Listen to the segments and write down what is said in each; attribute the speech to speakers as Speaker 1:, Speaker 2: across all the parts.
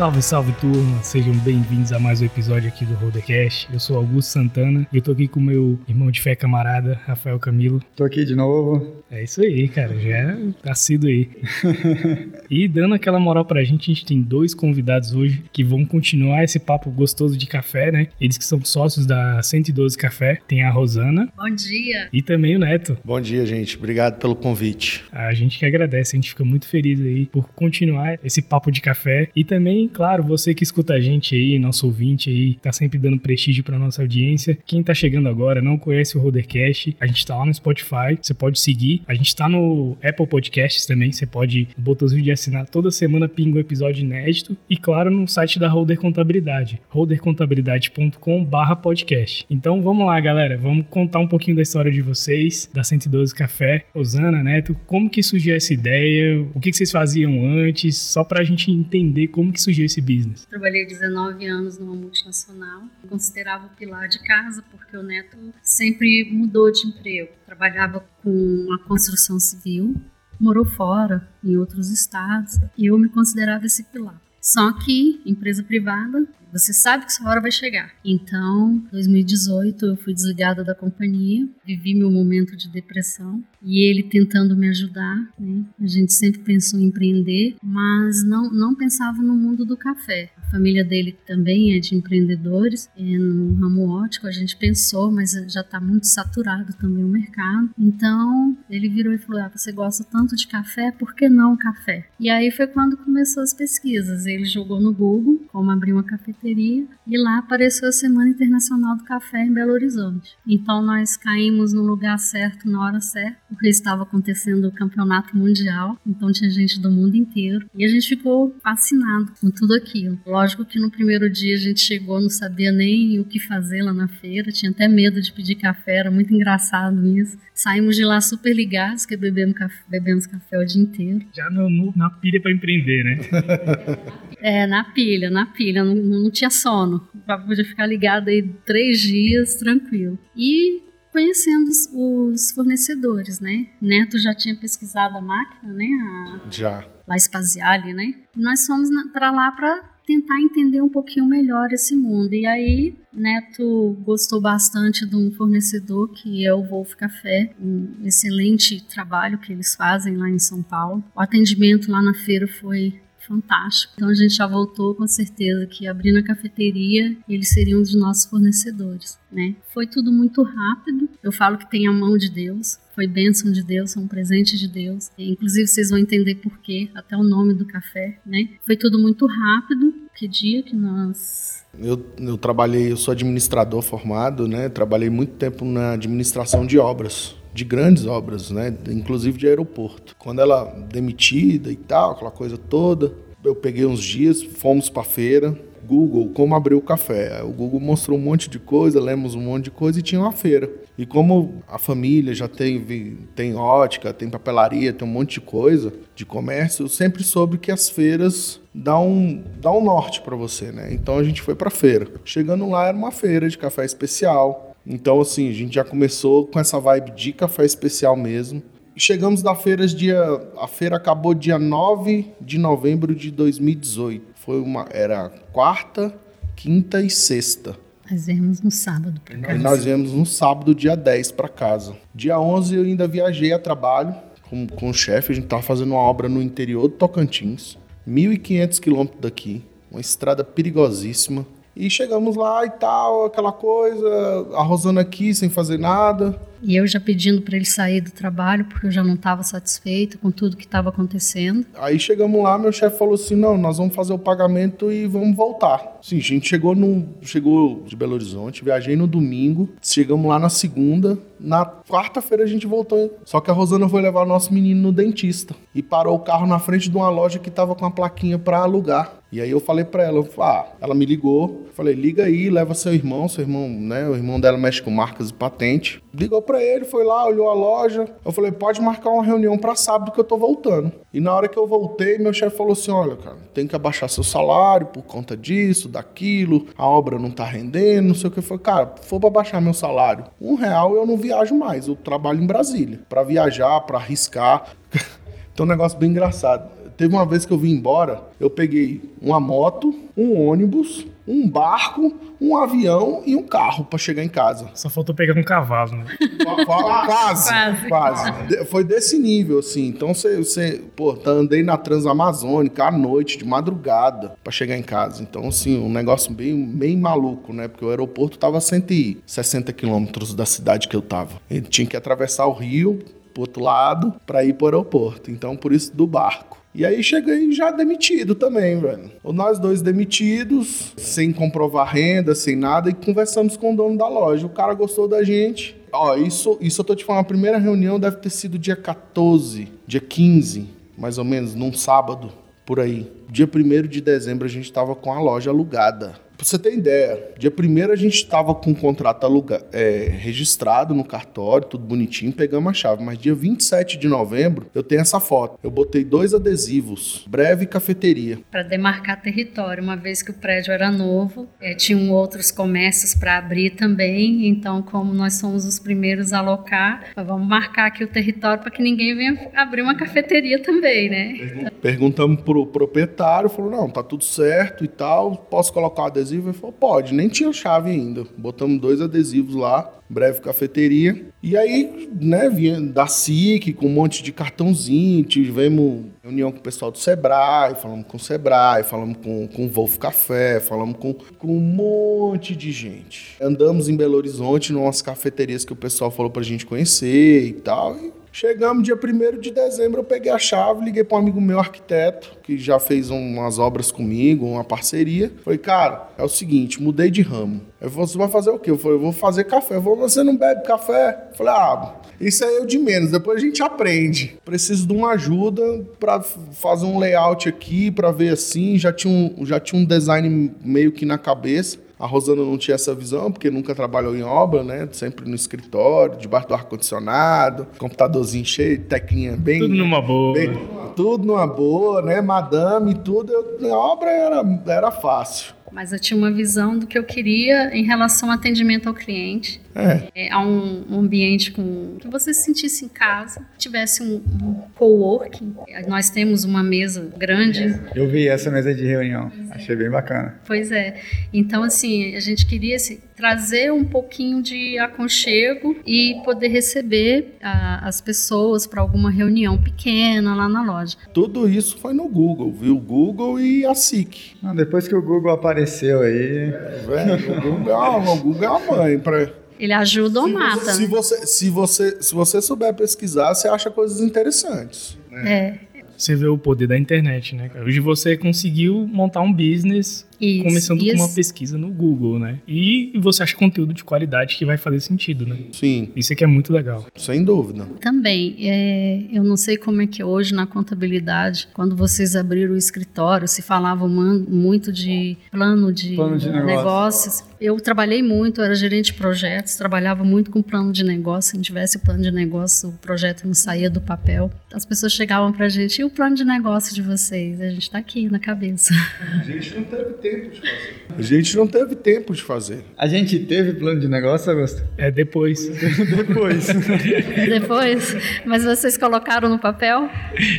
Speaker 1: Salve, salve turma, sejam bem-vindos a mais um episódio aqui do Rodercast. Eu sou Augusto Santana e eu tô aqui com meu irmão de fé camarada, Rafael Camilo.
Speaker 2: Tô aqui de novo.
Speaker 1: É isso aí, cara, já tá sido aí. e dando aquela moral pra gente, a gente tem dois convidados hoje que vão continuar esse papo gostoso de café, né? Eles que são sócios da 112 Café. Tem a Rosana.
Speaker 3: Bom dia.
Speaker 1: E também o Neto.
Speaker 4: Bom dia, gente. Obrigado pelo convite.
Speaker 1: A gente que agradece, a gente fica muito feliz aí por continuar esse papo de café e também claro, você que escuta a gente aí, nosso ouvinte aí, tá sempre dando prestígio pra nossa audiência. Quem tá chegando agora, não conhece o Rodercast, a gente tá lá no Spotify, você pode seguir. A gente tá no Apple Podcasts também, você pode, o botãozinho de assinar toda semana pinga um episódio inédito. E claro, no site da Holder Contabilidade, holdercontabilidade.com barra podcast. Então vamos lá, galera, vamos contar um pouquinho da história de vocês, da 112 Café. Osana, Neto, como que surgiu essa ideia? O que, que vocês faziam antes? Só pra gente entender como que surgiu surgiu esse business?
Speaker 3: Trabalhei 19 anos numa multinacional, considerava o pilar de casa porque o neto sempre mudou de emprego. Trabalhava com a construção civil, morou fora, em outros estados, e eu me considerava esse pilar. Só que empresa privada você sabe que sua hora vai chegar. Então, 2018 eu fui desligada da companhia, vivi meu momento de depressão e ele tentando me ajudar. Né? A gente sempre pensou em empreender, mas não, não pensava no mundo do café. Família dele também é de empreendedores, é no ramo ótico a gente pensou, mas já está muito saturado também o mercado. Então ele virou e falou: ah, você gosta tanto de café, por que não café? E aí foi quando começou as pesquisas. Ele jogou no Google como abrir uma cafeteria e lá apareceu a Semana Internacional do Café em Belo Horizonte. Então nós caímos no lugar certo, na hora certa, porque estava acontecendo o campeonato mundial, então tinha gente do mundo inteiro e a gente ficou fascinado com tudo aquilo. Lógico que no primeiro dia a gente chegou, não sabia nem o que fazer lá na feira, tinha até medo de pedir café, era muito engraçado isso. Saímos de lá super ligados, que bebemos café, bebemos café o dia inteiro.
Speaker 1: Já no, no, na pilha para empreender, né?
Speaker 3: é, na pilha, na pilha, não, não tinha sono. Podia ficar ligado aí três dias tranquilo. E conhecendo os fornecedores, né? Neto já tinha pesquisado a máquina, né? A,
Speaker 4: já.
Speaker 3: La Spaziale, né? Nós fomos para lá para tentar entender um pouquinho melhor esse mundo. E aí, Neto gostou bastante de um fornecedor que é o Wolf Café, um excelente trabalho que eles fazem lá em São Paulo. O atendimento lá na feira foi fantástico. Então a gente já voltou com certeza que abrindo a cafeteria, eles seriam um dos nossos fornecedores, né? Foi tudo muito rápido. Eu falo que tem a mão de Deus, foi bênção de Deus, foi um presente de Deus. Inclusive vocês vão entender por quê, até o nome do café, né? Foi tudo muito rápido. Que dia que nós
Speaker 4: eu, eu trabalhei, eu sou administrador formado, né? Trabalhei muito tempo na administração de obras de grandes obras, né? inclusive de aeroporto. Quando ela demitida e tal, aquela coisa toda, eu peguei uns dias, fomos para feira, Google, como abrir o café. O Google mostrou um monte de coisa, lemos um monte de coisa e tinha uma feira. E como a família já tem, tem ótica, tem papelaria, tem um monte de coisa de comércio, eu sempre soube que as feiras dão um, um norte para você, né? Então a gente foi para feira. Chegando lá era uma feira de café especial, então, assim, a gente já começou com essa vibe de café especial mesmo. Chegamos da feira dia. A feira acabou dia 9 de novembro de 2018. Foi uma. Era quarta, quinta e sexta.
Speaker 3: Nós viemos no sábado para casa.
Speaker 4: E nós viemos no sábado, dia 10, para casa. Dia 11 eu ainda viajei a trabalho com, com o chefe. A gente estava fazendo uma obra no interior do Tocantins, 1.500 quilômetros daqui. Uma estrada perigosíssima. E chegamos lá e tal, aquela coisa, a Rosana aqui sem fazer nada.
Speaker 3: E eu já pedindo para ele sair do trabalho, porque eu já não estava satisfeito com tudo que estava acontecendo.
Speaker 4: Aí chegamos lá, meu chefe falou assim: não, nós vamos fazer o pagamento e vamos voltar. Sim, a gente chegou, no, chegou de Belo Horizonte, viajei no domingo, chegamos lá na segunda, na quarta-feira a gente voltou. Só que a Rosana foi levar o nosso menino no dentista e parou o carro na frente de uma loja que estava com a plaquinha para alugar. E aí eu falei para ela, ah, ela me ligou, falei, liga aí, leva seu irmão, seu irmão, né, o irmão dela mexe com marcas e patente. Ligou para ele, foi lá, olhou a loja. Eu falei, pode marcar uma reunião para sábado que eu tô voltando. E na hora que eu voltei, meu chefe falou assim: olha, cara, tem que abaixar seu salário por conta disso, daquilo, a obra não tá rendendo, não sei o que. Eu falei, cara, for para baixar meu salário, um real eu não viajo mais, eu trabalho em Brasília. para viajar, para arriscar. então, um negócio bem engraçado Teve uma vez que eu vim embora, eu peguei uma moto, um ônibus, um barco, um avião e um carro para chegar em casa.
Speaker 1: Só faltou pegar um cavalo, né?
Speaker 4: quase, quase, quase. Foi desse nível, assim. Então você, você pô, tá, andei na Transamazônica à noite, de madrugada, para chegar em casa. Então, assim, um negócio bem, bem maluco, né? Porque o aeroporto tava a 160 quilômetros da cidade que eu tava. Ele tinha que atravessar o rio pro outro lado para ir pro aeroporto. Então, por isso do barco. E aí cheguei já demitido também, velho. Nós dois demitidos, sem comprovar renda, sem nada, e conversamos com o dono da loja. O cara gostou da gente. Ó, isso, isso eu tô te falando, a primeira reunião deve ter sido dia 14, dia 15, mais ou menos, num sábado, por aí. Dia 1 de dezembro a gente tava com a loja alugada. Pra você ter ideia, dia 1 a gente estava com o contrato aluga, é, registrado no cartório, tudo bonitinho, pegamos a chave. Mas dia 27 de novembro, eu tenho essa foto. Eu botei dois adesivos, breve cafeteria.
Speaker 3: Para demarcar território, uma vez que o prédio era novo, é, tinham outros comércios para abrir também. Então, como nós somos os primeiros a alocar, vamos marcar aqui o território para que ninguém venha abrir uma cafeteria também, né?
Speaker 4: Perguntamos pro proprietário, falou: não, tá tudo certo e tal, posso colocar o adesivo adesivo? Ele falou, pode, nem tinha chave ainda. Botamos dois adesivos lá, breve cafeteria. E aí, né, vinha da SIC com um monte de cartãozinho, tivemos reunião com o pessoal do Sebrae, falamos com o Sebrae, falamos com, com o Wolf Café, falamos com, com um monte de gente. Andamos em Belo Horizonte, numas cafeterias que o pessoal falou pra gente conhecer e tal. E Chegamos dia 1 de dezembro, eu peguei a chave, liguei para um amigo meu arquiteto, que já fez umas obras comigo, uma parceria. Falei, cara, é o seguinte, mudei de ramo. Eu falei, você vai fazer o quê? Eu falei, eu vou fazer café. Eu falei, você não bebe café? Eu falei, ah, isso aí é o de menos, depois a gente aprende. Preciso de uma ajuda para fazer um layout aqui, para ver assim. Já tinha, um, já tinha um design meio que na cabeça. A Rosana não tinha essa visão, porque nunca trabalhou em obra, né? Sempre no escritório, debaixo do ar-condicionado, computadorzinho cheio, teclinha bem.
Speaker 1: Tudo numa boa. Bem,
Speaker 4: tudo numa boa, né? Madame, tudo. Eu, a obra era, era fácil.
Speaker 3: Mas eu tinha uma visão do que eu queria em relação ao atendimento ao cliente. É. É, a um, um, ambiente com que você se sentisse em casa, tivesse um, um coworking. Nós temos uma mesa grande.
Speaker 2: Eu vi essa mesa de reunião, achei bem bacana.
Speaker 3: Pois é. Então, assim, a gente queria assim, trazer um pouquinho de aconchego e poder receber a, as pessoas para alguma reunião pequena lá na loja.
Speaker 4: Tudo isso foi no Google, viu? Google e a SIC.
Speaker 2: Não, depois que o Google apareceu aí.
Speaker 4: Velho, o Google, é o Google é a mãe para
Speaker 3: ele ajuda ou se mata.
Speaker 4: Você, se,
Speaker 3: né?
Speaker 4: você, se, você, se você souber pesquisar, você acha coisas interessantes.
Speaker 3: Né? É.
Speaker 1: Você vê o poder da internet, né? Hoje você conseguiu montar um business isso, começando isso. com uma pesquisa no Google, né? E você acha conteúdo de qualidade que vai fazer sentido, né?
Speaker 4: Sim.
Speaker 1: Isso é que é muito legal.
Speaker 4: Sem dúvida.
Speaker 3: Também, é, eu não sei como é que hoje na contabilidade, quando vocês abriram o escritório, se falava muito de plano de,
Speaker 2: plano de
Speaker 3: negócios. Eu trabalhei muito, era gerente de projetos, trabalhava muito com plano de negócio. Se não tivesse o plano de negócio, o projeto não saía do papel. As pessoas chegavam pra gente, e o plano de negócio de vocês? A gente tá aqui na cabeça.
Speaker 4: A gente não teve tempo tempo de fazer. A gente não teve tempo de fazer.
Speaker 2: A gente teve plano de negócio, Augusto?
Speaker 1: É depois.
Speaker 2: depois.
Speaker 3: depois? Mas vocês colocaram no papel?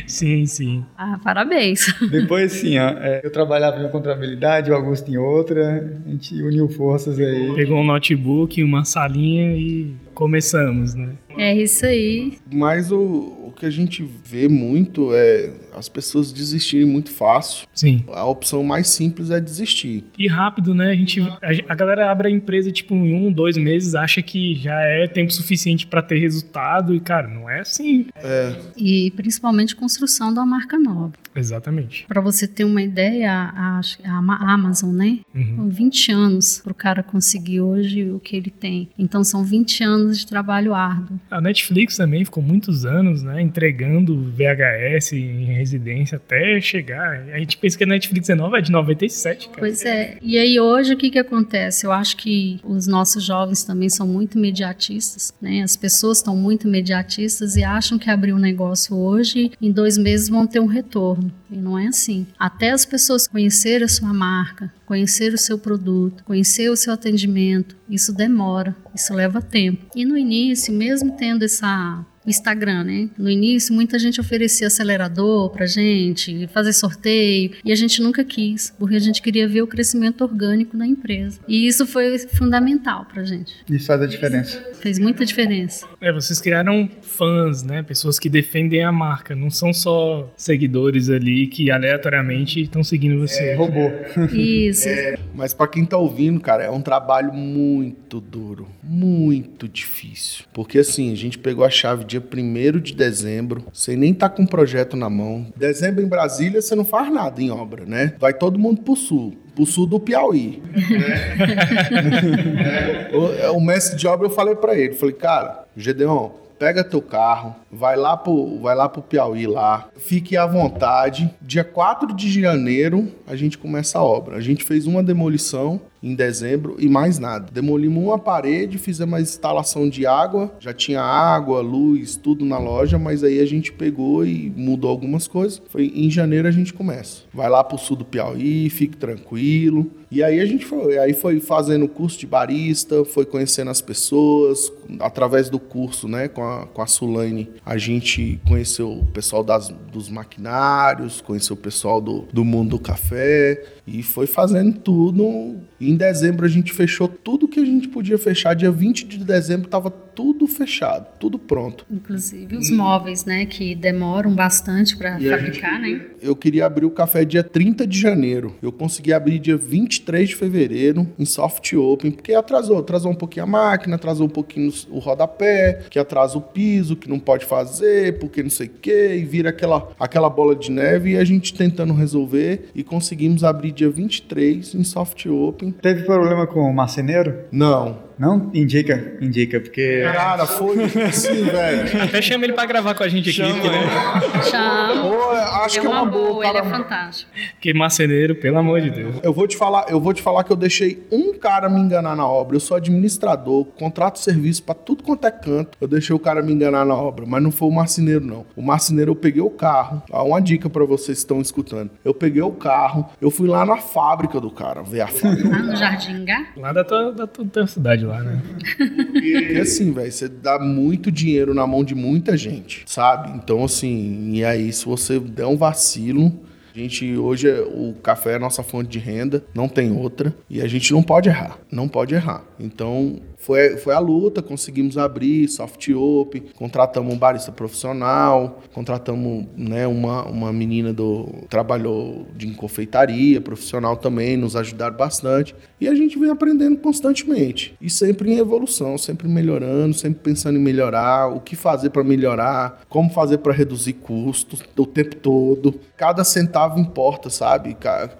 Speaker 1: Sim, sim.
Speaker 3: Ah, parabéns.
Speaker 2: Depois sim, ó, é, eu trabalhava em contabilidade, o Augusto em outra, a gente uniu forças aí.
Speaker 1: Pegou um notebook, uma salinha e começamos, né?
Speaker 3: É isso aí.
Speaker 4: Mas o, o que a gente vê muito é as pessoas desistirem muito fácil.
Speaker 1: Sim.
Speaker 4: A opção mais simples é desistir.
Speaker 1: E rápido, né? A gente, a, a galera abre a empresa tipo em um, dois meses, acha que já é tempo suficiente para ter resultado e cara, não é assim.
Speaker 4: É.
Speaker 3: E principalmente construção da marca nova.
Speaker 1: Exatamente.
Speaker 3: Para você ter uma ideia, a, a Amazon, né? Uhum. 20 anos para o cara conseguir hoje o que ele tem. Então são 20 anos de trabalho árduo.
Speaker 1: A Netflix também ficou muitos anos, né? Entregando VHS em residência até chegar. A gente pensa que a Netflix é nova, é de 97, cara.
Speaker 3: Pois é. E aí hoje o que que acontece? Eu acho que os nossos jovens também são muito mediatistas, né? As pessoas estão muito mediatistas e acham que abrir um negócio hoje, em dois meses vão ter um retorno. E não é assim. Até as pessoas conhecerem a sua marca, conhecer o seu produto, conhecer o seu atendimento, isso demora, isso leva tempo. E no início, mesmo tendo essa Instagram, né? No início, muita gente oferecia acelerador pra gente, fazer sorteio, e a gente nunca quis, porque a gente queria ver o crescimento orgânico da empresa. E isso foi fundamental pra gente.
Speaker 2: Isso faz a diferença.
Speaker 3: Fez muita diferença.
Speaker 1: É, vocês criaram fãs, né? Pessoas que defendem a marca, não são só seguidores ali que aleatoriamente estão seguindo você.
Speaker 2: É, robô.
Speaker 3: Isso.
Speaker 4: É, mas para quem tá ouvindo, cara, é um trabalho muito duro, muito difícil. Porque assim, a gente pegou a chave dia 1 de dezembro, sem nem tá com o projeto na mão. Dezembro em Brasília, você não faz nada em obra, né? Vai todo mundo pro sul pro sul do Piauí. o, o, mestre de obra eu falei para ele, falei, cara, Gedeon, pega teu carro, vai lá pro, vai lá pro Piauí lá, fique à vontade. Dia 4 de janeiro a gente começa a obra. A gente fez uma demolição em dezembro e mais nada. Demolimos uma parede, fizemos a instalação de água, já tinha água, luz, tudo na loja, mas aí a gente pegou e mudou algumas coisas. Foi em janeiro a gente começa. Vai lá pro sul do Piauí, fique tranquilo. E aí a gente foi, aí foi fazendo curso de barista, foi conhecendo as pessoas, através do curso, né, com a, com a Sulaine, a gente conheceu o pessoal das, dos maquinários, conheceu o pessoal do, do mundo do café, e foi fazendo tudo. Em dezembro a gente fechou tudo que a gente podia fechar. Dia 20 de dezembro estava tudo fechado, tudo pronto.
Speaker 3: Inclusive os móveis, né, que demoram bastante para fabricar, gente, né?
Speaker 4: Eu queria abrir o café dia 30 de janeiro. Eu consegui abrir dia 23 de fevereiro em soft open, porque atrasou, atrasou um pouquinho a máquina, atrasou um pouquinho o rodapé, que atrasa o piso, que não pode fazer, porque não sei o quê, e vira aquela aquela bola de neve e a gente tentando resolver e conseguimos abrir dia 23 em soft open.
Speaker 2: Teve problema com o marceneiro?
Speaker 4: Não.
Speaker 2: Não? Indica, indica, porque.
Speaker 4: Cara, foi assim, velho.
Speaker 1: Até chama ele pra gravar com a gente aqui. Chama,
Speaker 3: né? Chama.
Speaker 4: Pô, acho
Speaker 3: é
Speaker 4: que é uma boa.
Speaker 3: boa ele é fantástico.
Speaker 1: Que marceneiro, pelo amor de Deus.
Speaker 4: Eu vou te falar, eu vou te falar que eu deixei um cara me enganar na obra. Eu sou administrador, contrato serviço pra tudo quanto é canto. Eu deixei o cara me enganar na obra, mas não foi o marceneiro, não. O marceneiro, eu peguei o carro. Ó, uma dica para vocês que estão escutando. Eu peguei o carro, eu fui lá na fábrica do cara, ver a fábrica.
Speaker 3: Lá no Jardim Gá?
Speaker 1: Lá da tua, da tua cidade lá, né?
Speaker 4: Porque assim, velho, você dá muito dinheiro na mão de muita gente, sabe? Então, assim, e aí se você der um vacilo, a gente hoje o café é a nossa fonte de renda, não tem outra e a gente não pode errar, não pode errar. Então foi, foi a luta, conseguimos abrir soft open, contratamos um barista profissional, contratamos né, uma, uma menina do trabalhou de confeitaria, profissional também, nos ajudaram bastante. E a gente vem aprendendo constantemente. E sempre em evolução, sempre melhorando, sempre pensando em melhorar, o que fazer para melhorar, como fazer para reduzir custos o tempo todo. Cada centavo importa, sabe?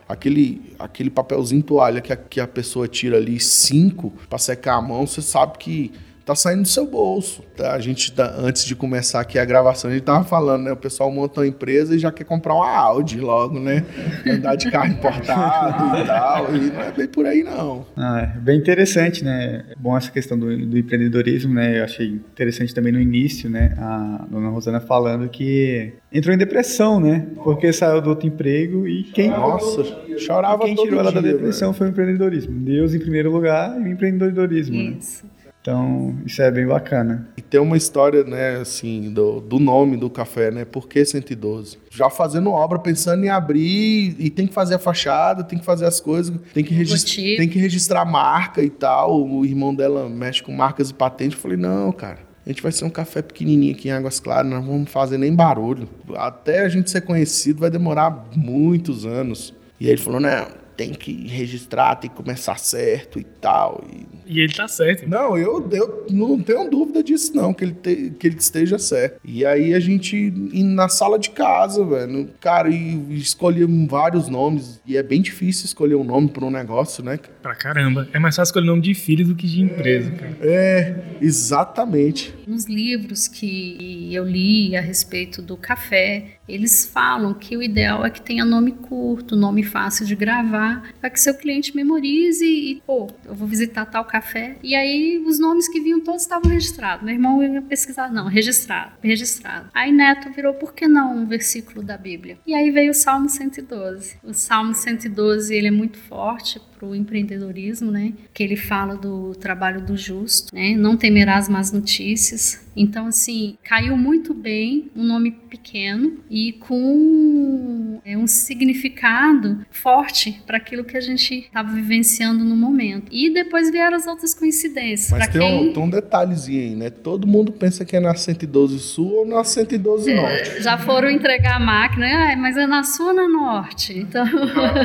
Speaker 4: Aquele, aquele papelzinho toalha que a, que a pessoa tira ali, cinco, para secar a mão, você sabe que tá saindo do seu bolso. Tá? A gente, tá, antes de começar aqui a gravação, a gente tava falando, né? O pessoal monta uma empresa e já quer comprar uma Audi logo, né? Andar de carro importado e tal. E não é bem por aí, não.
Speaker 2: Ah, é bem interessante, né? Bom essa questão do, do, empreendedorismo, né? Eu achei interessante também no início, né? A dona Rosana falando que entrou em depressão, né? Porque saiu do outro emprego e quem.
Speaker 4: Nossa, chorava
Speaker 2: Quem tirou ela da depressão véio. foi o empreendedorismo. Deus em primeiro lugar e o empreendedorismo, né? Isso. né? Então, isso é bem bacana.
Speaker 4: E tem uma história, né, assim, do, do nome do café, né? Por que 112? Já fazendo obra, pensando em abrir, e tem que fazer a fachada, tem que fazer as coisas, tem que, registrar, tem que registrar marca e tal. O irmão dela mexe com marcas e patentes. Eu falei, não, cara. A gente vai ser um café pequenininho aqui em Águas Claras, não vamos fazer nem barulho. Até a gente ser conhecido vai demorar muitos anos. E aí ele falou, não, tem que registrar, tem que começar certo e tal. E,
Speaker 1: e ele tá certo.
Speaker 4: Não, eu, eu não tenho dúvida disso, não, que ele, te, que ele esteja certo. E aí a gente ir na sala de casa, velho, cara, e escolher vários nomes. E é bem difícil escolher um nome para um negócio, né?
Speaker 1: Pra caramba. É mais fácil escolher nome de filho do que de empresa, cara.
Speaker 4: É, exatamente.
Speaker 3: Nos livros que eu li a respeito do café, eles falam que o ideal é que tenha nome curto, nome fácil de gravar para que seu cliente memorize e, pô, eu vou visitar tal café. E aí os nomes que vinham todos estavam registrados. Meu irmão ia pesquisar, não, registrado, registrado. Aí Neto virou, por que não um versículo da Bíblia? E aí veio o Salmo 112. O Salmo 112, ele é muito forte para o empreendedorismo, né? Que ele fala do trabalho do justo, né? Não temerás más notícias. Então, assim, caiu muito bem, um nome pequeno e com é, um significado forte para aquilo que a gente estava vivenciando no momento. E depois vieram as outras coincidências.
Speaker 4: Mas tem, quem... um, tem um detalhezinho aí, né? Todo mundo pensa que é na 112 Sul ou na 112 é, Norte.
Speaker 3: Já foram entregar a máquina, ah, mas é na Sul ou na Norte? Então...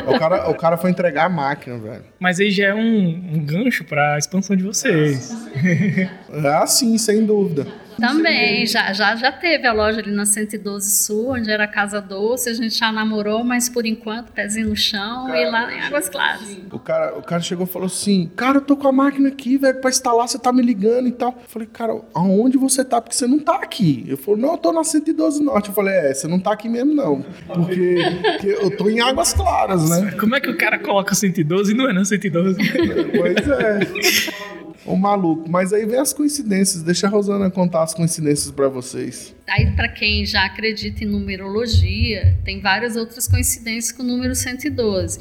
Speaker 4: O, cara, o cara foi entregar a máquina, velho.
Speaker 1: Mas aí já é um, um gancho para a expansão de vocês.
Speaker 4: ah, sim, sem dúvida.
Speaker 3: Também, já, já, já teve a loja ali na 112 Sul, onde era Casa Doce, a gente já namorou, mas por enquanto, pezinho no chão cara, e lá em Águas Claras.
Speaker 4: O cara, o cara chegou e falou assim: Cara, eu tô com a máquina aqui, velho, pra instalar, você tá me ligando e tal. Eu falei, cara, aonde você tá? Porque você não tá aqui. Eu falei, não, eu tô na 112 Norte. Eu falei, é, você não tá aqui mesmo, não. Porque, porque eu tô em Águas Claras, né?
Speaker 1: Como é que o cara coloca 112 e não é na 112?
Speaker 4: pois é um maluco. Mas aí vem as coincidências. Deixa a Rosana contar as coincidências para vocês.
Speaker 3: Aí, para quem já acredita em numerologia, tem várias outras coincidências com o número 112.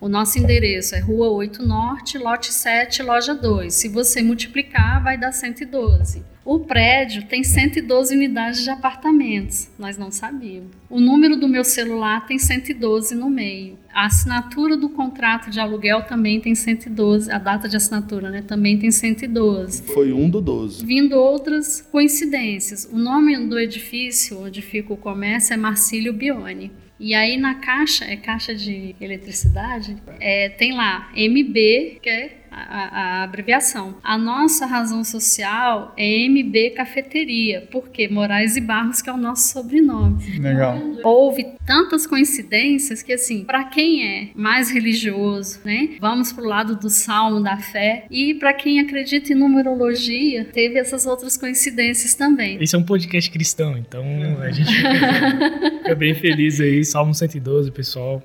Speaker 3: O nosso endereço é Rua 8 Norte, lote 7, loja 2. Se você multiplicar, vai dar 112. O prédio tem 112 unidades de apartamentos. Nós não sabíamos. O número do meu celular tem 112 no meio. A assinatura do contrato de aluguel também tem 112. A data de assinatura, né? Também tem 112.
Speaker 4: Foi um do 12.
Speaker 3: Vindo outras coincidências. O nome do edifício onde fica o comércio é Marcílio Bione. E aí na caixa, é caixa de eletricidade, é, tem lá MB, que é a, a, abreviação. A nossa razão social é MB Cafeteria, porque Moraes e Barros que é o nosso sobrenome.
Speaker 2: Legal.
Speaker 3: Houve tantas coincidências que assim, para quem é mais religioso, né, vamos pro lado do salmo da fé e para quem acredita em numerologia, teve essas outras coincidências também.
Speaker 1: Esse é um podcast cristão, então a gente fica bem feliz aí, Salmo 112, pessoal.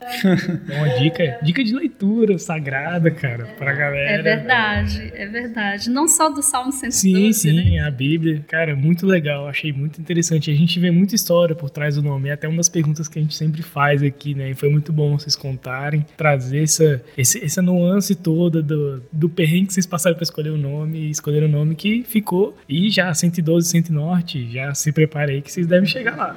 Speaker 1: É uma dica, dica de leitura sagrada, cara, pra galera.
Speaker 3: É verdade, é verdade. Não só do Salmo 112,
Speaker 1: Sim, sim, né? a Bíblia. Cara, muito legal, achei muito interessante. A gente vê muita história por trás do nome, é até uma das perguntas que a gente sempre faz aqui, né? E foi muito bom vocês contarem, trazer essa, esse, essa nuance toda do, do perrengue que vocês passaram para escolher o nome e escolher o nome que ficou. E já 112, 100 Norte, já se prepare aí que vocês devem chegar lá.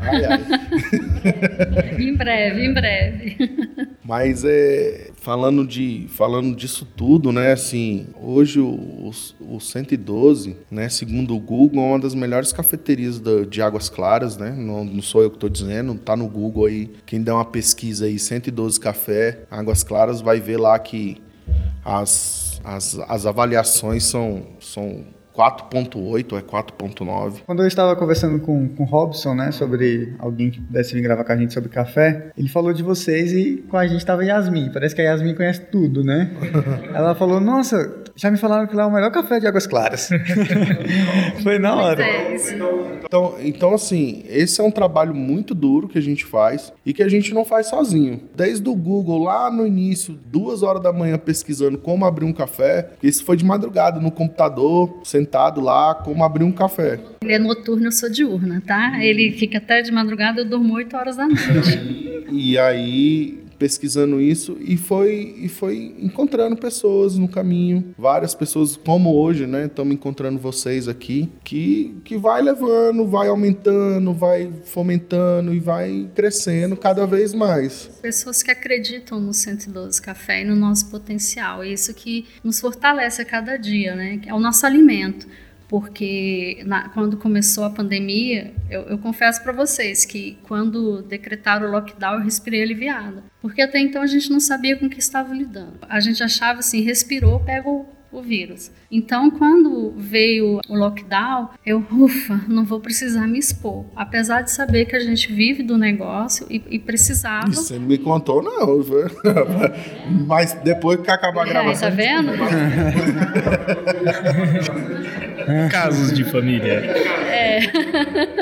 Speaker 1: Ai, ai.
Speaker 3: em breve, em breve.
Speaker 4: Mas é, falando, de, falando disso tudo, né? Assim, hoje o, o, o 112, né? Segundo o Google, é uma das melhores cafeterias de Águas Claras, né? Não, não sou eu que estou dizendo, tá no Google aí. Quem der uma pesquisa aí, 112 Café, Águas Claras, vai ver lá que as, as, as avaliações são, são 4.8 ou é 4.9.
Speaker 2: Quando eu estava conversando com, com o Robson, né, sobre alguém que pudesse vir gravar com a gente sobre café, ele falou de vocês e com a gente estava Yasmin. Parece que a Yasmin conhece tudo, né? Ela falou, nossa, já me falaram que lá é o melhor café de Águas Claras. Foi na hora. É
Speaker 4: então, então, assim, esse é um trabalho muito duro que a gente faz e que a gente não faz sozinho. Desde o Google, lá no início, duas horas da manhã pesquisando como abrir um café, isso foi de madrugada no computador, sentado lá, como abrir um café.
Speaker 3: Ele é noturno, eu sou diurna, tá? Ele fica até de madrugada, eu durmo 8 horas da noite.
Speaker 4: e aí pesquisando isso e foi, e foi encontrando pessoas no caminho, várias pessoas como hoje, né? Estamos encontrando vocês aqui, que, que vai levando, vai aumentando, vai fomentando e vai crescendo cada vez mais.
Speaker 3: Pessoas que acreditam no 112 Café e no nosso potencial, isso que nos fortalece a cada dia, né? É o nosso alimento porque na, quando começou a pandemia, eu, eu confesso para vocês que quando decretaram o lockdown eu respirei aliviada, porque até então a gente não sabia com o que estava lidando. A gente achava assim, respirou, pega o, o vírus. Então, quando veio o lockdown, eu, ufa, não vou precisar me expor. Apesar de saber que a gente vive do negócio e, e precisava.
Speaker 4: Você não me contou, não. Mas depois que acabar a gravação.
Speaker 3: É, tá vendo?
Speaker 1: Casos de família.
Speaker 3: É.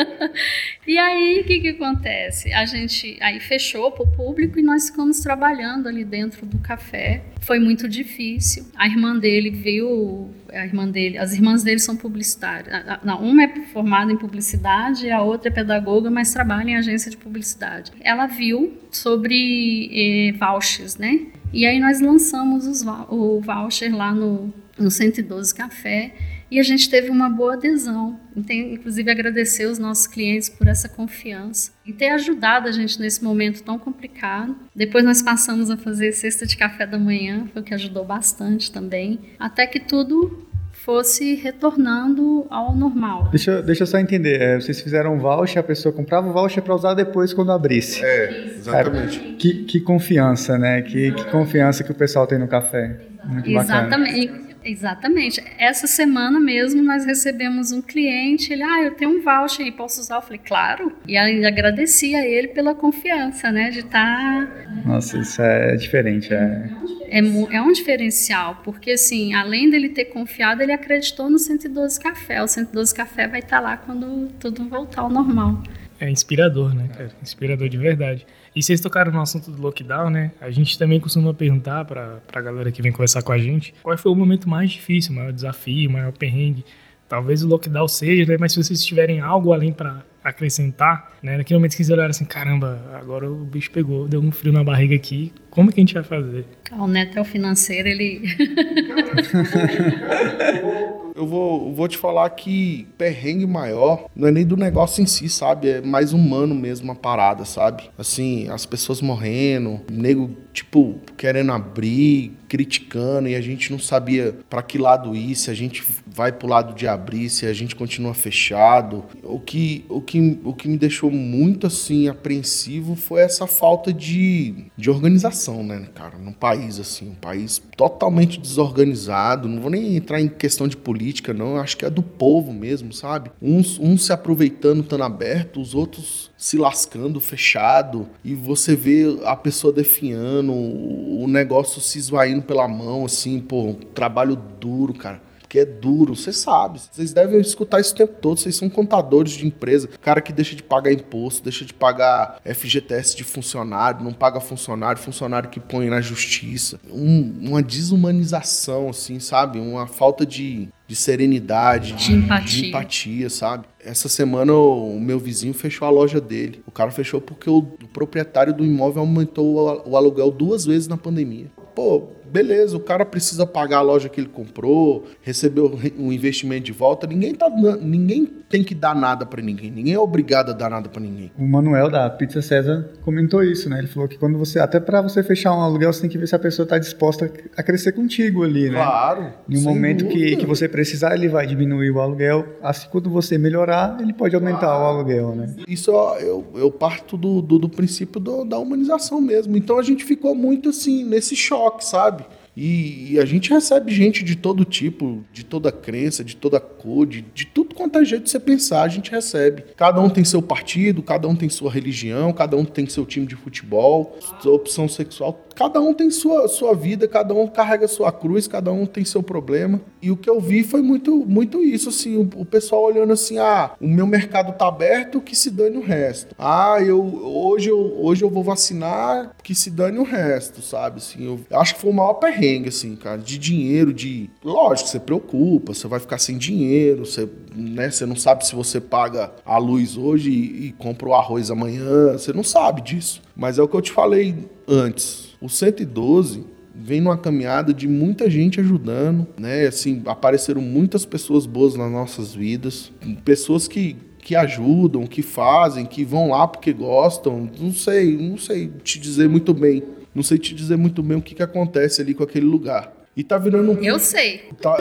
Speaker 3: e aí, o que, que acontece? A gente aí fechou para o público e nós ficamos trabalhando ali dentro do café. Foi muito difícil. A irmã dele viu, a irmã dele, as irmãs dele são publicitárias. uma é formada em publicidade, a outra é pedagoga, mas trabalha em agência de publicidade. Ela viu sobre eh, vouchers, né? E aí nós lançamos os, o voucher lá no, no 112 Café e a gente teve uma boa adesão. Tem, inclusive, agradecer os nossos clientes por essa confiança e ter ajudado a gente nesse momento tão complicado. Depois nós passamos a fazer cesta de café da manhã, foi o que ajudou bastante também, até que tudo fosse retornando ao normal.
Speaker 2: Deixa, deixa eu só entender, é, vocês fizeram um voucher, a pessoa comprava o voucher para usar depois quando abrisse.
Speaker 4: É, exatamente.
Speaker 2: Que, que confiança, né? Que, que confiança que o pessoal tem no café.
Speaker 3: Muito Exatamente. Bacana. Exatamente. Essa semana mesmo nós recebemos um cliente, ele, ah, eu tenho um voucher aí, posso usar? Eu falei, claro. E ainda agradeci a ele pela confiança, né, de estar... Tá...
Speaker 2: Nossa, isso é diferente, é...
Speaker 3: É, é um diferencial, porque assim, além dele ter confiado, ele acreditou no 112 Café. O 112 Café vai estar tá lá quando tudo voltar ao normal.
Speaker 1: É inspirador, né, cara? Inspirador de verdade. E vocês tocaram no assunto do lockdown, né? A gente também costuma perguntar pra, pra galera que vem conversar com a gente qual foi o momento mais difícil, o maior desafio, o maior perrengue. Talvez o lockdown seja, né? Mas se vocês tiverem algo além para acrescentar, né? Naquele momento que vocês olharam assim, caramba, agora o bicho pegou, deu um frio na barriga aqui, como que a gente vai fazer?
Speaker 3: O Neto é o financeiro, ele...
Speaker 4: eu vou, vou te falar que perrengue maior não é nem do negócio em si, sabe? É mais humano mesmo a parada, sabe? Assim, as pessoas morrendo, nego, tipo, querendo abrir, criticando, e a gente não sabia para que lado ir, se a gente vai pro lado de abrir, se a gente continua fechado. O que, o que, o que me deixou muito, assim, apreensivo foi essa falta de, de organização, né, cara? Num país, assim, um país totalmente desorganizado, não vou nem entrar em questão de política, política, não. Eu acho que é do povo mesmo, sabe? Uns, uns se aproveitando, estando aberto, os outros se lascando, fechado. E você vê a pessoa definhando, o negócio se esvaindo pela mão, assim, pô, um trabalho duro, cara que é duro, você sabe. Vocês devem escutar isso o tempo todo. Vocês são contadores de empresa, cara que deixa de pagar imposto, deixa de pagar FGTS de funcionário, não paga funcionário, funcionário que põe na justiça. Um, uma desumanização, assim, sabe? Uma falta de, de serenidade,
Speaker 3: de, de, empatia.
Speaker 4: de, empatia. sabe? Essa semana o meu vizinho fechou a loja dele. O cara fechou porque o, o proprietário do imóvel aumentou o, o aluguel duas vezes na pandemia. Pô, beleza, o cara precisa pagar a loja que ele comprou, recebeu o investimento de volta. Ninguém, tá, ninguém tem que dar nada para ninguém. Ninguém é obrigado a dar nada para ninguém.
Speaker 2: O Manuel da Pizza César comentou isso, né? Ele falou que quando você, até para você fechar um aluguel, você tem que ver se a pessoa está disposta a crescer contigo ali, né?
Speaker 4: Claro.
Speaker 2: Um momento que, que você precisar, ele vai diminuir o aluguel. Assim, quando você melhorar, ele pode aumentar o aluguel, né?
Speaker 4: Isso eu, eu parto do, do, do princípio do, da humanização mesmo. Então a gente ficou muito assim, nesse choque, sabe? E, e, a gente recebe gente de todo tipo, de toda crença, de toda cor, de, de tudo quanto é jeito de você pensar, a gente recebe. Cada um tem seu partido, cada um tem sua religião, cada um tem seu time de futebol, sua opção sexual. Cada um tem sua, sua vida, cada um carrega sua cruz, cada um tem seu problema. E o que eu vi foi muito, muito isso, assim, o, o pessoal olhando assim, ah, o meu mercado tá aberto, que se dane o resto. Ah, eu hoje eu, hoje eu vou vacinar, que se dane o resto, sabe? Assim, eu acho que foi o maior perrengue, assim, cara, de dinheiro, de... Lógico, você preocupa, você vai ficar sem dinheiro, você, né, você não sabe se você paga a luz hoje e, e compra o arroz amanhã, você não sabe disso. Mas é o que eu te falei antes o 112 vem numa caminhada de muita gente ajudando, né? Assim, apareceram muitas pessoas boas nas nossas vidas, pessoas que que ajudam, que fazem, que vão lá porque gostam. Não sei, não sei te dizer muito bem. Não sei te dizer muito bem o que, que acontece ali com aquele lugar. E tá virando um.
Speaker 3: Eu sei.
Speaker 4: Tá,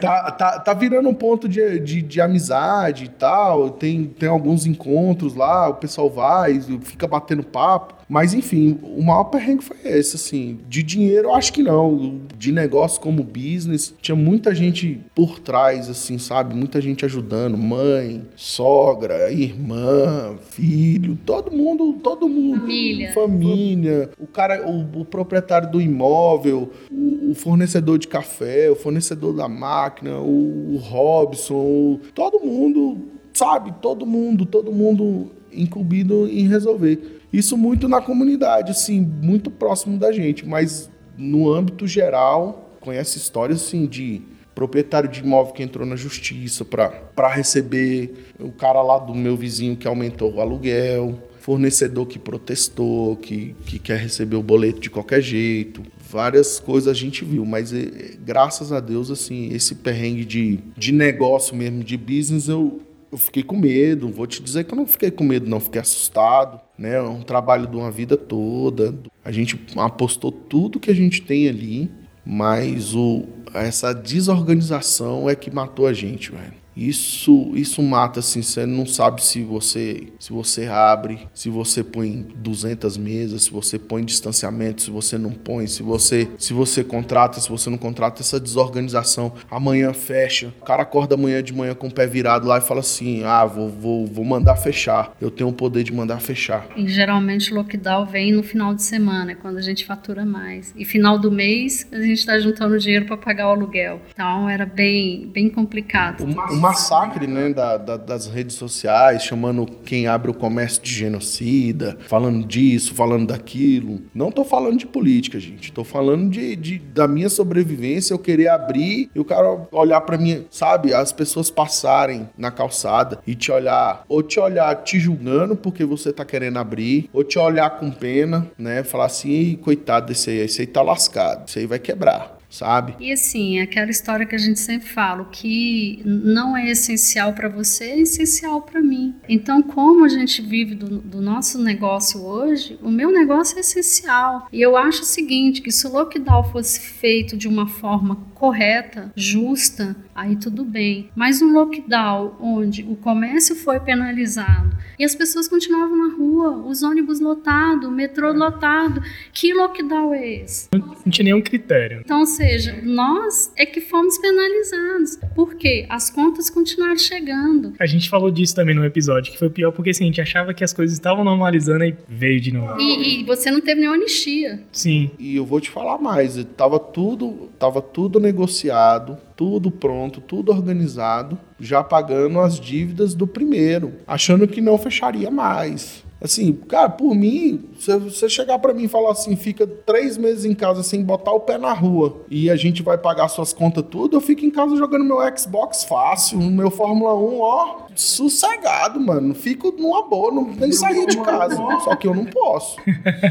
Speaker 4: tá, tá, tá, virando um ponto de, de, de, amizade e tal. Tem, tem alguns encontros lá, o pessoal vai, fica batendo papo. Mas enfim, o maior perrengue foi esse, assim. De dinheiro, eu acho que não. De negócio como business, tinha muita gente por trás, assim, sabe? Muita gente ajudando. Mãe, sogra, irmã, filho, todo mundo, todo mundo.
Speaker 3: Família.
Speaker 4: Família. O cara, o, o proprietário do imóvel, o, o fornecedor de café, o fornecedor da máquina, o Robson, o, todo mundo, sabe? Todo mundo, todo mundo incumbido em resolver. Isso muito na comunidade, assim, muito próximo da gente, mas no âmbito geral, conhece histórias assim de proprietário de imóvel que entrou na justiça para receber o cara lá do meu vizinho que aumentou o aluguel, fornecedor que protestou, que, que quer receber o boleto de qualquer jeito. Várias coisas a gente viu, mas é, graças a Deus, assim, esse perrengue de, de negócio mesmo, de business, eu, eu fiquei com medo. Vou te dizer que eu não fiquei com medo, não, fiquei assustado. Né? É um trabalho de uma vida toda. A gente apostou tudo que a gente tem ali, mas o, essa desorganização é que matou a gente, velho. Isso, isso mata, assim, você não sabe se você, se você abre, se você põe 200 mesas, se você põe distanciamento, se você não põe, se você, se você contrata, se você não contrata, essa desorganização. Amanhã fecha, o cara acorda amanhã de manhã com o pé virado lá e fala assim, ah, vou, vou, vou mandar fechar, eu tenho o poder de mandar fechar.
Speaker 3: E geralmente o lockdown vem no final de semana, é quando a gente fatura mais. E final do mês a gente está juntando dinheiro para pagar o aluguel. Então era bem, bem complicado.
Speaker 4: Uma, massacre né, da, da, das redes sociais, chamando quem abre o comércio de genocida, falando disso, falando daquilo. Não tô falando de política, gente. Tô falando de, de da minha sobrevivência, eu querer abrir e o cara olhar para mim, sabe? As pessoas passarem na calçada e te olhar, ou te olhar te julgando porque você tá querendo abrir, ou te olhar com pena, né? Falar assim, coitado desse aí, esse aí tá lascado, esse aí vai quebrar sabe?
Speaker 3: E assim, aquela história que a gente sempre fala, o que não é essencial para você é essencial para mim. Então, como a gente vive do, do, nosso negócio hoje, o meu negócio é essencial. E eu acho o seguinte, que se o lockdown fosse feito de uma forma correta, justa, aí tudo bem. Mas um lockdown onde o comércio foi penalizado e as pessoas continuavam na rua, os ônibus lotados, o metrô lotado, que lockdown é esse?
Speaker 1: Não tinha nenhum critério.
Speaker 3: Então, ou seja, nós é que fomos penalizados. Por quê? As contas continuaram chegando.
Speaker 1: A gente falou disso também no episódio, que foi pior porque assim, a gente achava que as coisas estavam normalizando e veio de novo.
Speaker 3: E, e você não teve nenhuma anistia.
Speaker 1: Sim.
Speaker 4: E eu vou te falar mais, tava tudo, tava tudo negociado, tudo pronto, tudo organizado, já pagando as dívidas do primeiro, achando que não fecharia mais. Assim, cara, por mim, se você chegar para mim e falar assim, fica três meses em casa sem botar o pé na rua e a gente vai pagar suas contas tudo, eu fico em casa jogando meu Xbox fácil, meu Fórmula 1, ó, sossegado, mano. Fico numa boa, não, nem sair de casa. Só que eu não posso.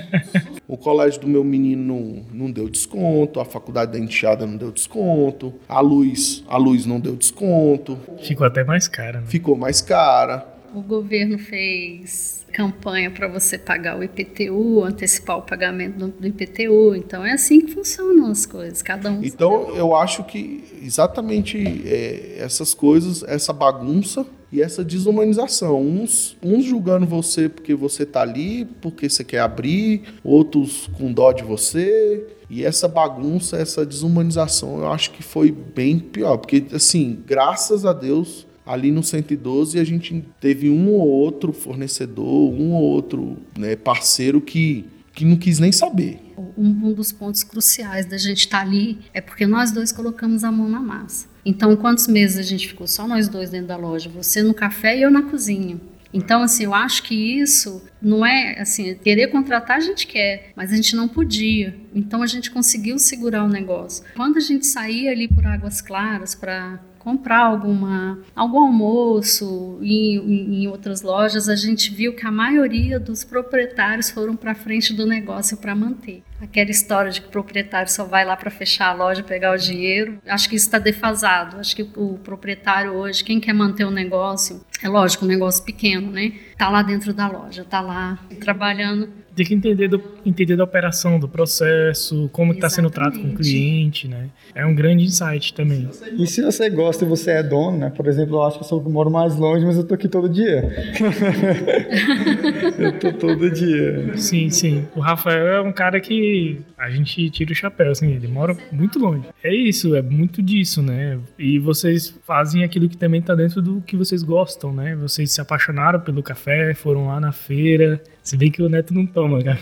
Speaker 4: o colégio do meu menino não, não deu desconto, a faculdade da enteada não deu desconto, a luz, a luz não deu desconto.
Speaker 1: Ficou até mais cara. Né?
Speaker 4: Ficou mais cara.
Speaker 3: O governo fez campanha para você pagar o IPTU, antecipar o pagamento do IPTU. Então é assim que funcionam as coisas, cada um.
Speaker 4: Então eu acho que exatamente é, essas coisas, essa bagunça e essa desumanização. Uns, uns julgando você porque você está ali, porque você quer abrir, outros com dó de você. E essa bagunça, essa desumanização, eu acho que foi bem pior. Porque, assim, graças a Deus, ali no 112 a gente teve um ou outro fornecedor, um ou outro né, parceiro que, que não quis nem saber.
Speaker 3: Um, dos pontos cruciais da gente estar tá ali é porque nós dois colocamos a mão na massa. Então, quantos meses a gente ficou só nós dois dentro da loja? Você no café e eu na cozinha. Então, assim, eu acho que isso não é, assim, querer contratar a gente quer, mas a gente não podia. Então, a gente conseguiu segurar o negócio. Quando a gente saía ali por Águas Claras para comprar alguma, algum almoço em, em outras lojas, a gente viu que a maioria dos proprietários foram para frente do negócio para manter. Aquela história de que o proprietário só vai lá para fechar a loja, pegar o dinheiro, acho que isso está defasado. Acho que o proprietário hoje, quem quer manter o negócio, é lógico, um negócio pequeno, né? Tá lá dentro da loja, tá lá trabalhando
Speaker 1: tem que entender, do, entender da operação, do processo, como está sendo o trato com o cliente, né? É um grande insight também.
Speaker 2: E se você gosta e você é dono, né? Por exemplo, eu acho que eu sou, moro mais longe, mas eu tô aqui todo dia. eu tô todo dia.
Speaker 1: Sim, sim. O Rafael é um cara que a gente tira o chapéu, assim, ele mora muito longe. É isso, é muito disso, né? E vocês fazem aquilo que também está dentro do que vocês gostam, né? Vocês se apaixonaram pelo café, foram lá na feira. Se bem que o Neto não toma toma, cara.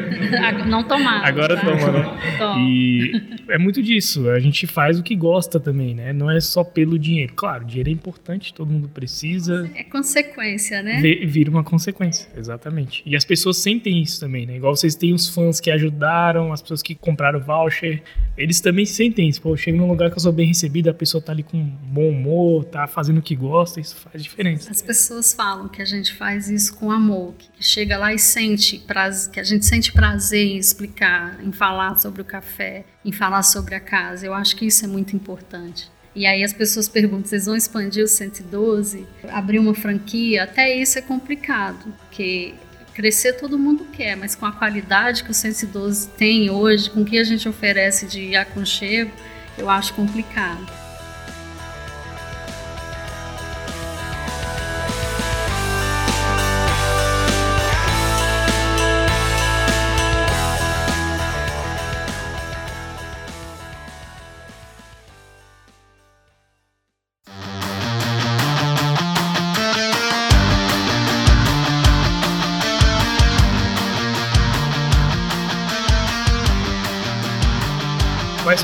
Speaker 3: Não tomava.
Speaker 1: Agora
Speaker 3: tá?
Speaker 1: toma, né?
Speaker 3: Toma.
Speaker 1: E é muito disso. A gente faz o que gosta também, né? Não é só pelo dinheiro. Claro, dinheiro é importante, todo mundo precisa.
Speaker 3: É consequência, né?
Speaker 1: Vira uma consequência, exatamente. E as pessoas sentem isso também, né? Igual vocês têm os fãs que ajudaram, as pessoas que compraram voucher, eles também sentem isso. Pô, eu chego num lugar que eu sou bem recebido, a pessoa tá ali com bom humor, tá fazendo o que gosta, isso faz diferença.
Speaker 3: As pessoas falam que a gente faz isso com amor, que chega lá e sente prazer, que a gente sente prazer em explicar, em falar sobre o café, em falar sobre a casa. Eu acho que isso é muito importante. E aí as pessoas perguntam: vocês vão expandir o 112? Abrir uma franquia? Até isso é complicado, porque crescer todo mundo quer, mas com a qualidade que o 112 tem hoje, com o que a gente oferece de aconchego, eu acho complicado.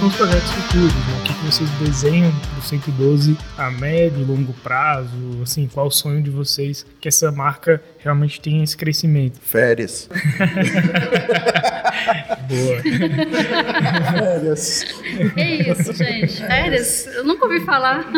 Speaker 1: São os projetos futuros? Né? O que, que vocês desenham do 112 a médio e longo prazo? Assim, qual o sonho de vocês que essa marca realmente tenha esse crescimento?
Speaker 4: Férias.
Speaker 1: Boa.
Speaker 4: Férias.
Speaker 3: É isso, gente. Férias, eu nunca ouvi falar.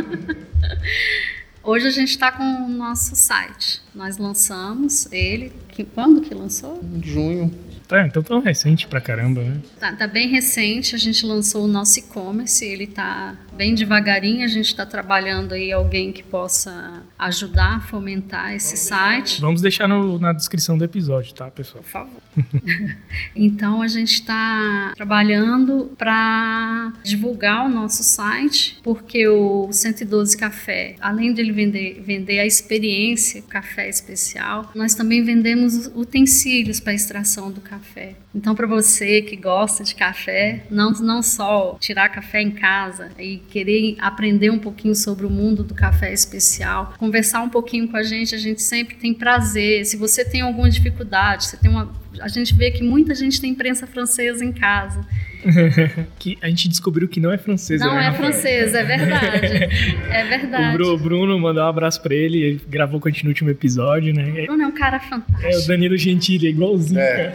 Speaker 3: Hoje a gente está com o nosso site. Nós lançamos ele. Que, quando que lançou?
Speaker 4: Em junho.
Speaker 1: Tá, então tão recente pra caramba, né?
Speaker 3: Tá, tá bem recente. A gente lançou o nosso e-commerce. Ele tá bem devagarinho. A gente está trabalhando aí alguém que possa ajudar a fomentar esse site.
Speaker 1: Vamos deixar no- na descrição do episódio, tá, pessoal?
Speaker 3: Por favor. então a gente está trabalhando para divulgar o nosso site, porque o 112 Café, além de ele vender, vender a experiência café especial, nós também vendemos utensílios para extração do café. Então, para você que gosta de café, não, não só tirar café em casa e querer aprender um pouquinho sobre o mundo do café especial, conversar um pouquinho com a gente, a gente sempre tem prazer. Se você tem alguma dificuldade, você tem uma a gente vê que muita gente tem imprensa francesa em casa.
Speaker 1: que a gente descobriu que não é francesa,
Speaker 3: Não
Speaker 1: né,
Speaker 3: é
Speaker 1: Rafael?
Speaker 3: francesa, é verdade. É
Speaker 1: O
Speaker 3: verdade.
Speaker 1: Bru- Bruno mandou um abraço pra ele, ele gravou com a gente no último episódio, né?
Speaker 3: O Bruno é um cara
Speaker 1: É o
Speaker 3: fantástico.
Speaker 1: Danilo Gentili, é igualzinho,
Speaker 4: É.
Speaker 1: cara.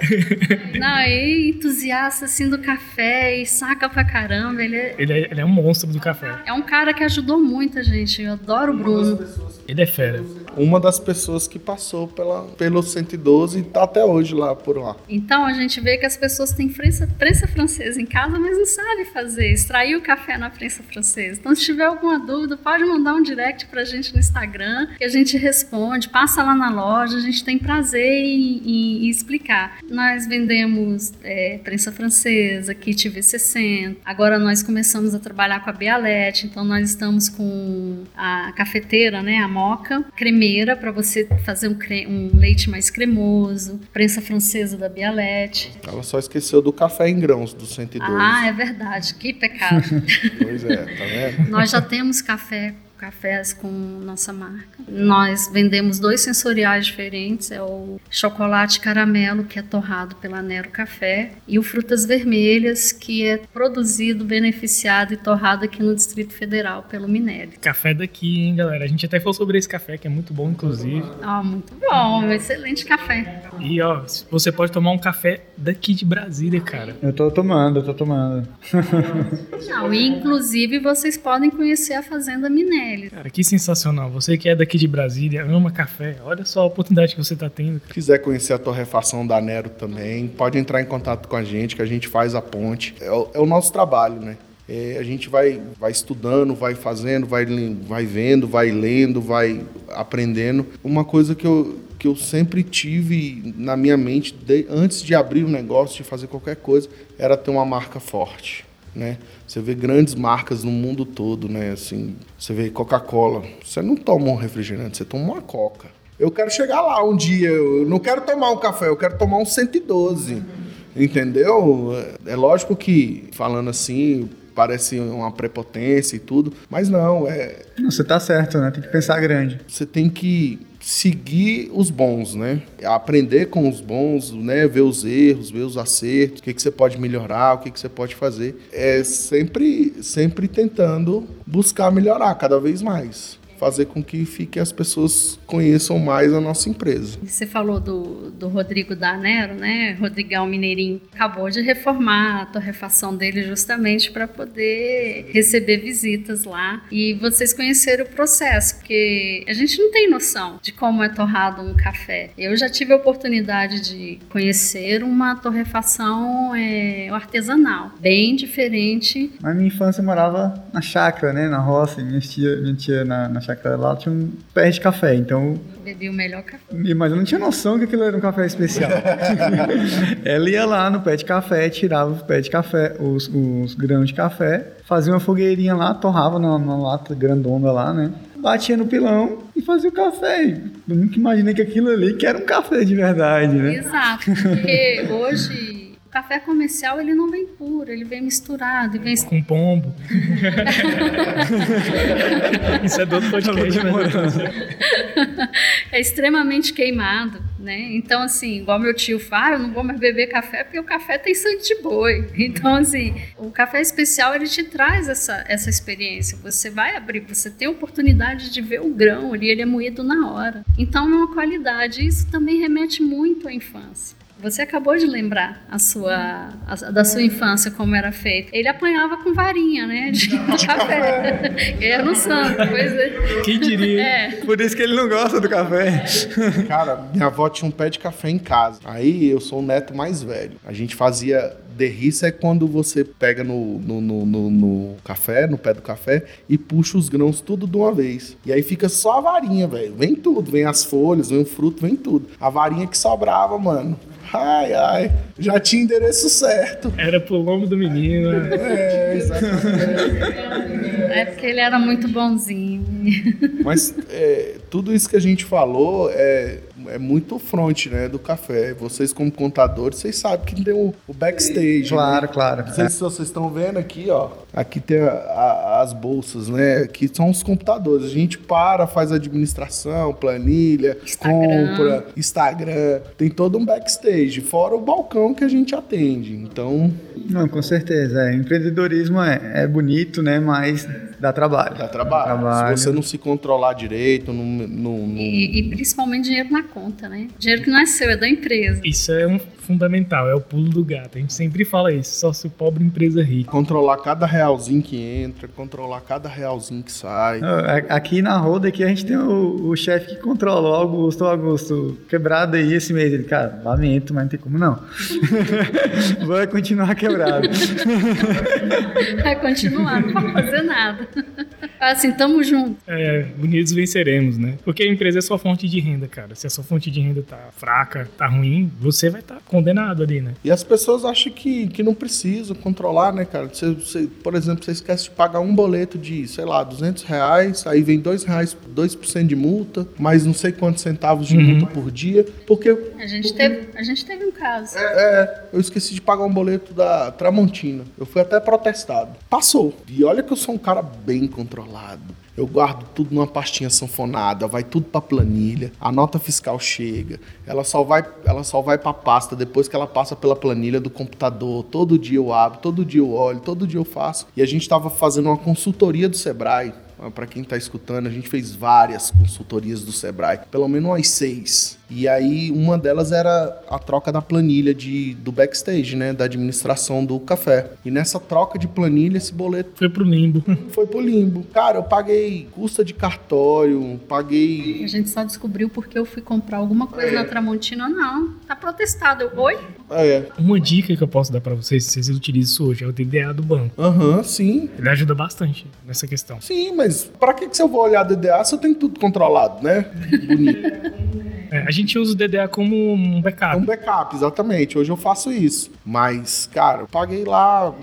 Speaker 3: Não, e entusiasta assim do café e saca pra caramba. Ele é,
Speaker 1: Ele é, ele é um monstro do café.
Speaker 3: é um cara que ajudou muita gente. Eu adoro o Bruno.
Speaker 1: Ele é fera.
Speaker 4: Uma das pessoas que passou pela, pelo 112 e tá até hoje lá por lá.
Speaker 3: Então a gente vê que as pessoas têm prensa, prensa francesa em casa, mas não sabem fazer, extrair o café na prensa francesa. Então, se tiver alguma dúvida, pode mandar um direct pra gente no Instagram, que a gente responde, passa lá na loja, a gente tem prazer em, em- em explicar. Nós vendemos é, prensa francesa, kit V60. Agora nós começamos a trabalhar com a Bialete, então nós estamos com a cafeteira, né, a moca, cremeira para você fazer um, um leite mais cremoso, prensa francesa da Bialete.
Speaker 4: Ela só esqueceu do café em grãos do 112.
Speaker 3: Ah, é verdade, que pecado.
Speaker 4: Pois é, tá vendo?
Speaker 3: Nós já temos café, cafés com nossa marca. Nós vendemos dois sensoriais diferentes, é o chocolate caramelo, que é torrado pela Nero Café, e o frutas vermelhas, que é produzido, beneficiado e torrado aqui no Distrito Federal pelo Minério.
Speaker 1: Café daqui, hein, galera? A gente até falou sobre esse café, que é muito bom, inclusive.
Speaker 3: Ah, muito bom, um excelente café.
Speaker 1: E, ó, você pode tomar um café daqui de Brasília, cara.
Speaker 2: Eu tô tomando, eu tô tomando.
Speaker 3: Não, e inclusive vocês podem conhecer a Fazenda
Speaker 1: Cara, que sensacional. Você que é daqui de Brasília, ama café. Olha só a oportunidade que você tá tendo.
Speaker 4: Se quiser conhecer a torrefação da Nero também, pode entrar em contato com a gente, que a gente faz a ponte. É o, é o nosso trabalho, né? É, a gente vai, vai estudando, vai fazendo, vai, vai vendo, vai lendo, vai aprendendo. Uma coisa que eu, que eu sempre tive na minha mente, de- antes de abrir um negócio, de fazer qualquer coisa, era ter uma marca forte. Né? Você vê grandes marcas no mundo todo, né? Assim, você vê Coca-Cola. Você não toma um refrigerante, você toma uma Coca. Eu quero chegar lá um dia. Eu não quero tomar um café, eu quero tomar um 112. Entendeu? É lógico que, falando assim, parece uma prepotência e tudo, mas não, é,
Speaker 2: Você tá certo, né? Tem que pensar grande.
Speaker 4: você tem que seguir os bons, né? Aprender com os bons, né? Ver os erros, ver os acertos, o que, que você pode melhorar, o que, que você pode fazer. É sempre, sempre tentando buscar melhorar cada vez mais fazer com que fique as pessoas conheçam mais a nossa empresa.
Speaker 3: Você falou do, do Rodrigo Danero, né? Rodrigão Mineirinho acabou de reformar a torrefação dele justamente para poder receber visitas lá. E vocês conheceram o processo, porque a gente não tem noção de como é torrado um café. Eu já tive a oportunidade de conhecer uma torrefação é, artesanal, bem diferente.
Speaker 2: Na minha infância eu morava na chácara, né? Na roça, minha tia, minha tia na, na chácara lá tinha um pé de café, então...
Speaker 3: Bebi o melhor café.
Speaker 2: Mas eu não tinha noção que aquilo era um café especial. Ela ia lá no pé de café, tirava o pé de café, os, os grãos de café, fazia uma fogueirinha lá, torrava na, na lata grandona lá, né? Batia no pilão e fazia o café. Eu nunca imaginei que aquilo ali que era um café de verdade, né?
Speaker 3: Exato, porque hoje café comercial ele não vem puro, ele vem misturado e vem
Speaker 1: com pombo. Isso é do outro podcast,
Speaker 3: É extremamente queimado, né? Então assim, igual meu tio fala, eu não vou mais beber café porque o café tem sangue de boi. Então assim, o café especial ele te traz essa essa experiência. Você vai abrir, você tem a oportunidade de ver o grão ali, ele é moído na hora. Então é uma qualidade. Isso também remete muito à infância. Você acabou de lembrar a sua, a, da sua infância, como era feito. Ele apanhava com varinha, né? De, de café. Ele era um santo, pois é.
Speaker 1: Quem diria?
Speaker 3: É.
Speaker 2: Por isso que ele não gosta do café.
Speaker 4: Cara, minha avó tinha um pé de café em casa. Aí eu sou o neto mais velho. A gente fazia derriça é quando você pega no, no, no, no, no café, no pé do café, e puxa os grãos tudo de uma vez. E aí fica só a varinha, velho. Vem tudo, vem as folhas, vem o fruto, vem tudo. A varinha que sobrava, mano. Ai, ai, já tinha endereço certo.
Speaker 1: Era pro lombo do menino.
Speaker 4: É, exatamente.
Speaker 3: É porque ele era muito bonzinho.
Speaker 4: Mas é, tudo isso que a gente falou é, é muito front, né, do café. Vocês como contadores, vocês sabem que tem o, o backstage.
Speaker 2: Claro,
Speaker 4: né?
Speaker 2: claro.
Speaker 4: Não sei se vocês estão vendo aqui, ó. Aqui tem a- a- as bolsas, né? Aqui são os computadores. A gente para, faz administração, planilha,
Speaker 3: Instagram.
Speaker 4: compra, Instagram. Tem todo um backstage, fora o balcão que a gente atende. Então,
Speaker 2: Não, com certeza. É. Empreendedorismo é, é bonito, né? Mas dá trabalho.
Speaker 4: dá trabalho.
Speaker 2: trabalho.
Speaker 4: Se você não se controlar direito, não, não, não-
Speaker 3: E, e principalmente dinheiro na conta, né? Dinheiro que não é seu, é da empresa.
Speaker 1: Isso é um fundamental, é o pulo do gato. A gente sempre fala isso, só se o pobre empresa rica.
Speaker 4: controlar cada realzinho que entra, controlar cada realzinho que sai.
Speaker 2: Ah, Aqui na roda aqui a gente tem o, o chefe que controla, o Augusto, o Augusto, quebrado aí esse mês. Ele, cara, lamento, mas não tem como não. Vai continuar quebrado.
Speaker 3: Vai continuar, não vai fazer nada. Assim, tamo junto.
Speaker 1: É, unidos venceremos, né? Porque a empresa é sua fonte de renda, cara. Se a sua fonte de renda tá fraca, tá ruim, você vai estar condenado ali, né?
Speaker 4: E as pessoas acham que, que não precisam controlar, né, cara? Você, você- por exemplo, você esquece de pagar um boleto de, sei lá, 200 reais, aí vem 2 reais, 2% de multa, mais não sei quantos centavos de
Speaker 1: Uhum.
Speaker 4: multa por dia, porque
Speaker 3: A gente teve, a gente teve um caso.
Speaker 4: é, eu esqueci de pagar um boleto da Tramontina. Eu fui até protestado. Passou. E olha que eu sou um cara bem controlado. Eu guardo tudo numa pastinha sanfonada, vai tudo pra planilha, a nota fiscal chega, ela só vai, ela só vai pra pasta depois que ela passa pela planilha do computador. Todo dia eu abro, todo dia eu olho, todo dia eu faço. E a gente tava fazendo uma consultoria do Sebrae. Para quem tá escutando, a gente fez várias consultorias do Sebrae, pelo menos umas seis. E aí, uma delas era a troca da planilha de, do backstage, né? Da administração do café. E nessa troca de planilha, esse boleto
Speaker 1: Foi pro limbo.
Speaker 4: foi pro limbo. Cara, eu paguei custa de cartório, paguei.
Speaker 3: A gente só descobriu porque eu fui comprar alguma coisa na Tramontina. Não, tá protestado. Eu, oi?
Speaker 4: É,
Speaker 1: Uma dica que eu posso dar pra vocês, se vocês utilizam isso hoje, é o DDA do banco.
Speaker 4: aham, sim.
Speaker 1: Ele ajuda bastante nessa questão.
Speaker 4: Sim, mas pra que, que se eu vou olhar DDA se eu tenho tudo controlado, né? Bonito.
Speaker 1: É, a gente usa o DDA como um
Speaker 4: É
Speaker 1: backup.
Speaker 4: um backup, exatamente. Hoje eu faço isso. Mas, cara, eu paguei lá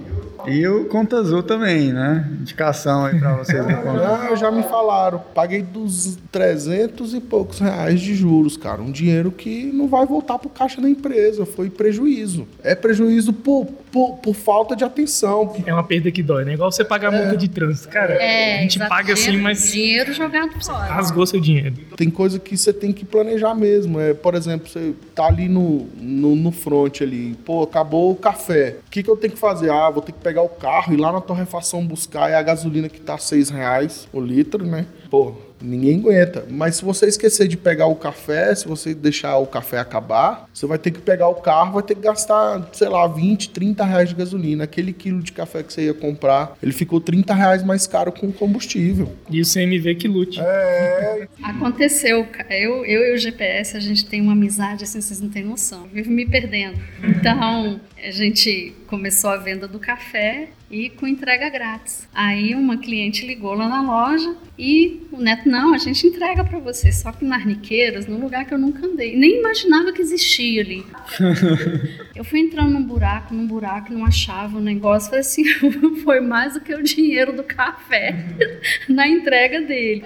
Speaker 2: E o Conta Azul também, né? Indicação aí pra vocês do Conta
Speaker 4: Ah, já me falaram. Paguei dos 300 e poucos reais de juros, cara. Um dinheiro que não vai voltar pro caixa da empresa. Foi prejuízo. É prejuízo por, por, por falta de atenção.
Speaker 1: É uma perda que dói, né? Igual você pagar multa de trânsito. Cara,
Speaker 3: É,
Speaker 1: a gente
Speaker 3: exato.
Speaker 1: paga assim,
Speaker 3: Dinheiro-
Speaker 1: mas
Speaker 3: Dinheiro jogado fora.
Speaker 1: rasgou seu dinheiro.
Speaker 4: Tem coisa que você tem que planejar mesmo. É, por exemplo, você tá ali no, no, no front ali. Pô, acabou o café. O que, que eu tenho que fazer? Ah, vou ter que pegar o carro e lá na torrefação buscar. É a gasolina que tá 6 reais o litro, né? Pô, ninguém aguenta. Mas se você esquecer de pegar o café, se você deixar o café acabar, você vai ter que pegar o carro, vai ter que gastar, sei lá, 20, 30 reais de gasolina. Aquele quilo de café que você ia comprar, ele ficou 30 reais mais caro com o combustível.
Speaker 1: E o CMV que lute.
Speaker 4: É,
Speaker 3: Aconteceu, eu, eu e o GPS, a gente tem uma amizade assim, vocês não têm noção. Eu vivo me perdendo. Então, a gente começou a venda do café e com entrega grátis. Aí uma cliente ligou lá na loja e o neto, não, a gente entrega para você, só que nas Niqueiras, num lugar que eu nunca andei. Nem imaginava que existia ali. Eu fui entrando num buraco, num buraco, não achava o negócio. Falei assim, foi mais do que o dinheiro do café na entrega dele.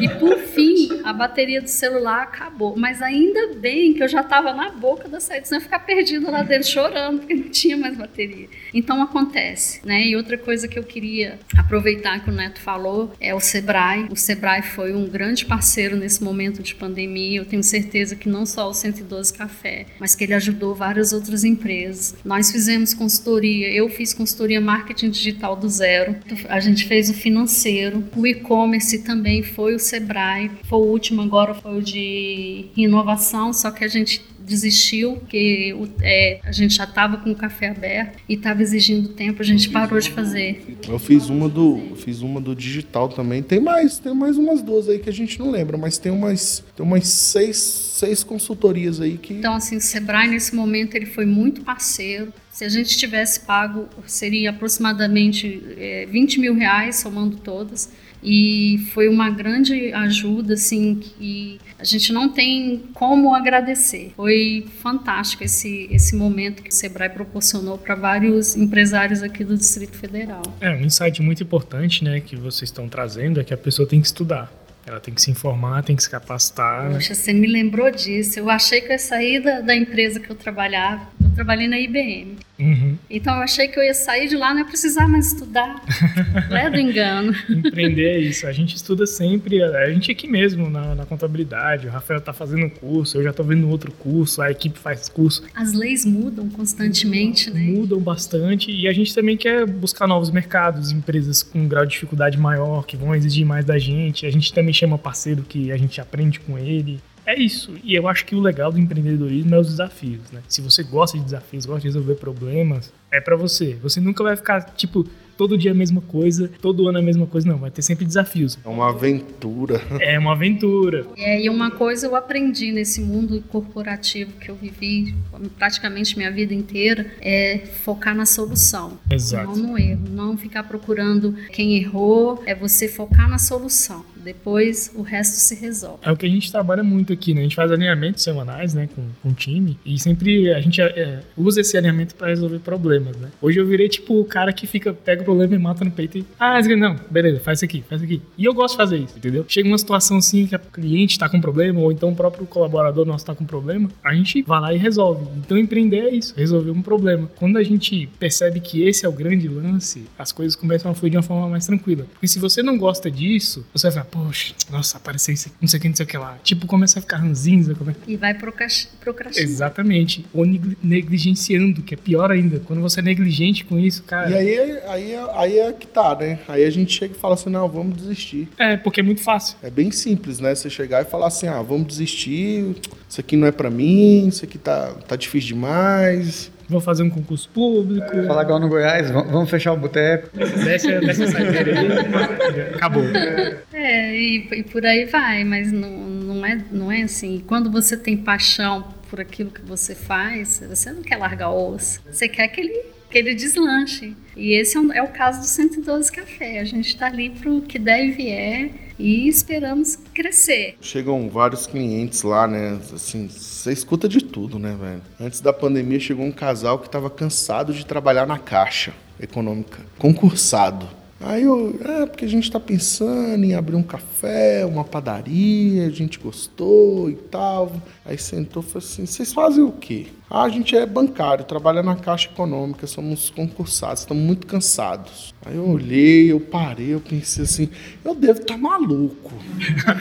Speaker 3: E por fim, a bateria do celular acabou. Mas ainda bem que eu já estava na boca da saída, senão eu ia ficar perdida lá dentro chorando, porque não tinha mais bateria. Então acontece, né? E outra coisa que eu queria aproveitar que o Neto falou é o Sebrae. O Sebrae foi um grande parceiro nesse momento de pandemia. Eu tenho certeza que não só o 112 Café, mas que ele ajudou várias outras empresas. Nós fizemos consultoria, eu fiz consultoria marketing digital do zero. A gente fez o financeiro, o e-commerce também foi o Sebrae. Foi o último agora foi o de inovação, só que a gente desistiu, porque é, a gente já estava com o café aberto e estava exigindo tempo, a gente parou de fazer.
Speaker 4: Eu fiz uma do, fiz uma do digital também. Tem mais, tem mais umas duas aí que a gente não lembra, mas tem umas, tem umas seis, seis consultorias aí que
Speaker 3: Então, assim, o Sebrae, nesse momento, ele foi muito parceiro. Se a gente tivesse pago, seria aproximadamente é, 20 mil reais, somando todas. E foi uma grande ajuda, assim, que a gente não tem como agradecer. Foi fantástico esse, esse momento que o Sebrae proporcionou para vários empresários aqui do Distrito Federal.
Speaker 1: É, um insight muito importante, né, que vocês estão trazendo é que a pessoa tem que estudar. Ela tem que se informar, tem que se capacitar.
Speaker 3: Poxa, você me lembrou disso. Eu achei que eu ia sair da, da empresa que eu trabalhava. Eu trabalhei na IBM.
Speaker 1: Uhum.
Speaker 3: Então eu achei que eu ia sair de lá, não ia precisar mais estudar. é do engano.
Speaker 1: Empreender é isso. A gente estuda sempre, a gente aqui mesmo na, na contabilidade. O Rafael tá fazendo um curso, eu já tô vendo outro curso, a equipe faz curso.
Speaker 3: As leis mudam constantemente, né?
Speaker 1: Mudam bastante e a gente também quer buscar novos mercados, empresas com um grau de dificuldade maior, que vão exigir mais da gente. A gente também chama parceiro que a gente aprende com ele. É isso. E eu acho que o legal do empreendedorismo é os desafios, né? Se você gosta de desafios, gosta de resolver problemas, é pra você. Você nunca vai ficar, tipo, todo dia a mesma coisa, todo ano a mesma coisa, não. Vai ter sempre desafios.
Speaker 4: é uma aventura.
Speaker 1: É uma aventura.
Speaker 3: É, e uma coisa eu aprendi nesse mundo corporativo que eu vivi praticamente minha vida inteira é focar na solução.
Speaker 1: Exato.
Speaker 3: Não no erro. Não ficar procurando quem errou. É você focar na solução. Depois o resto se resolve.
Speaker 1: É o que a gente trabalha muito aqui, né? A gente faz alinhamentos semanais, né, com, com o time, e sempre a gente é, usa esse alinhamento pra resolver problemas, né? Hoje eu virei tipo o cara que fica, pega o problema e mata no peito e. Ah, não, beleza, faz isso aqui, faz isso aqui. E eu gosto de fazer isso, entendeu? Chega uma situação assim que a cliente tá com problema, ou então o próprio colaborador nosso tá com problema, a gente vai lá e resolve. Então empreender é isso, resolver um problema. Quando a gente percebe que esse é o grande lance, as coisas começam a fluir de uma forma mais tranquila. Porque se você não gosta disso, você vai falar, poxa, nossa, apareceu isso aqui, não sei o que, não sei o que lá. Tipo, começa a ficar ranzinza, começa...
Speaker 3: E vai procras- procrastinar.
Speaker 1: Exatamente. Ou negli- negligenciando, que é pior ainda. Quando você é negligente com isso, cara.
Speaker 4: E aí, aí, aí é que tá, né? Aí a gente chega e fala assim, não, vamos desistir.
Speaker 1: É, porque é muito fácil.
Speaker 4: É bem simples, né? Você chegar e falar assim, ah, vamos desistir, isso aqui não é pra mim, isso aqui tá, tá difícil demais.
Speaker 1: Vou fazer um concurso público.
Speaker 2: Falar igual no Goiás, vamos fechar o boteco.
Speaker 1: Desce, desce a saideira aí. Acabou.
Speaker 3: É, e, e por aí vai, mas não, não, é, não é assim. Quando você tem paixão por aquilo que você faz, você não quer largar o osso. Você quer que ele aquele deslanche. E esse é, é o caso do 112 Café. A gente está ali para o que der e vier e esperamos crescer.
Speaker 4: Chegam vários clientes lá, né? Assim, você escuta de tudo, né, velho? Antes da pandemia chegou um casal que estava cansado de trabalhar na caixa econômica, concursado. Aí eu, é, porque a gente está pensando em abrir um café, uma padaria, a gente gostou e tal. Aí sentou e falou assim: vocês fazem o quê? Ah, a gente é bancário, trabalha na Caixa Econômica, somos concursados, estamos muito cansados. Aí eu olhei, eu parei, eu pensei assim: eu devo estar tá maluco.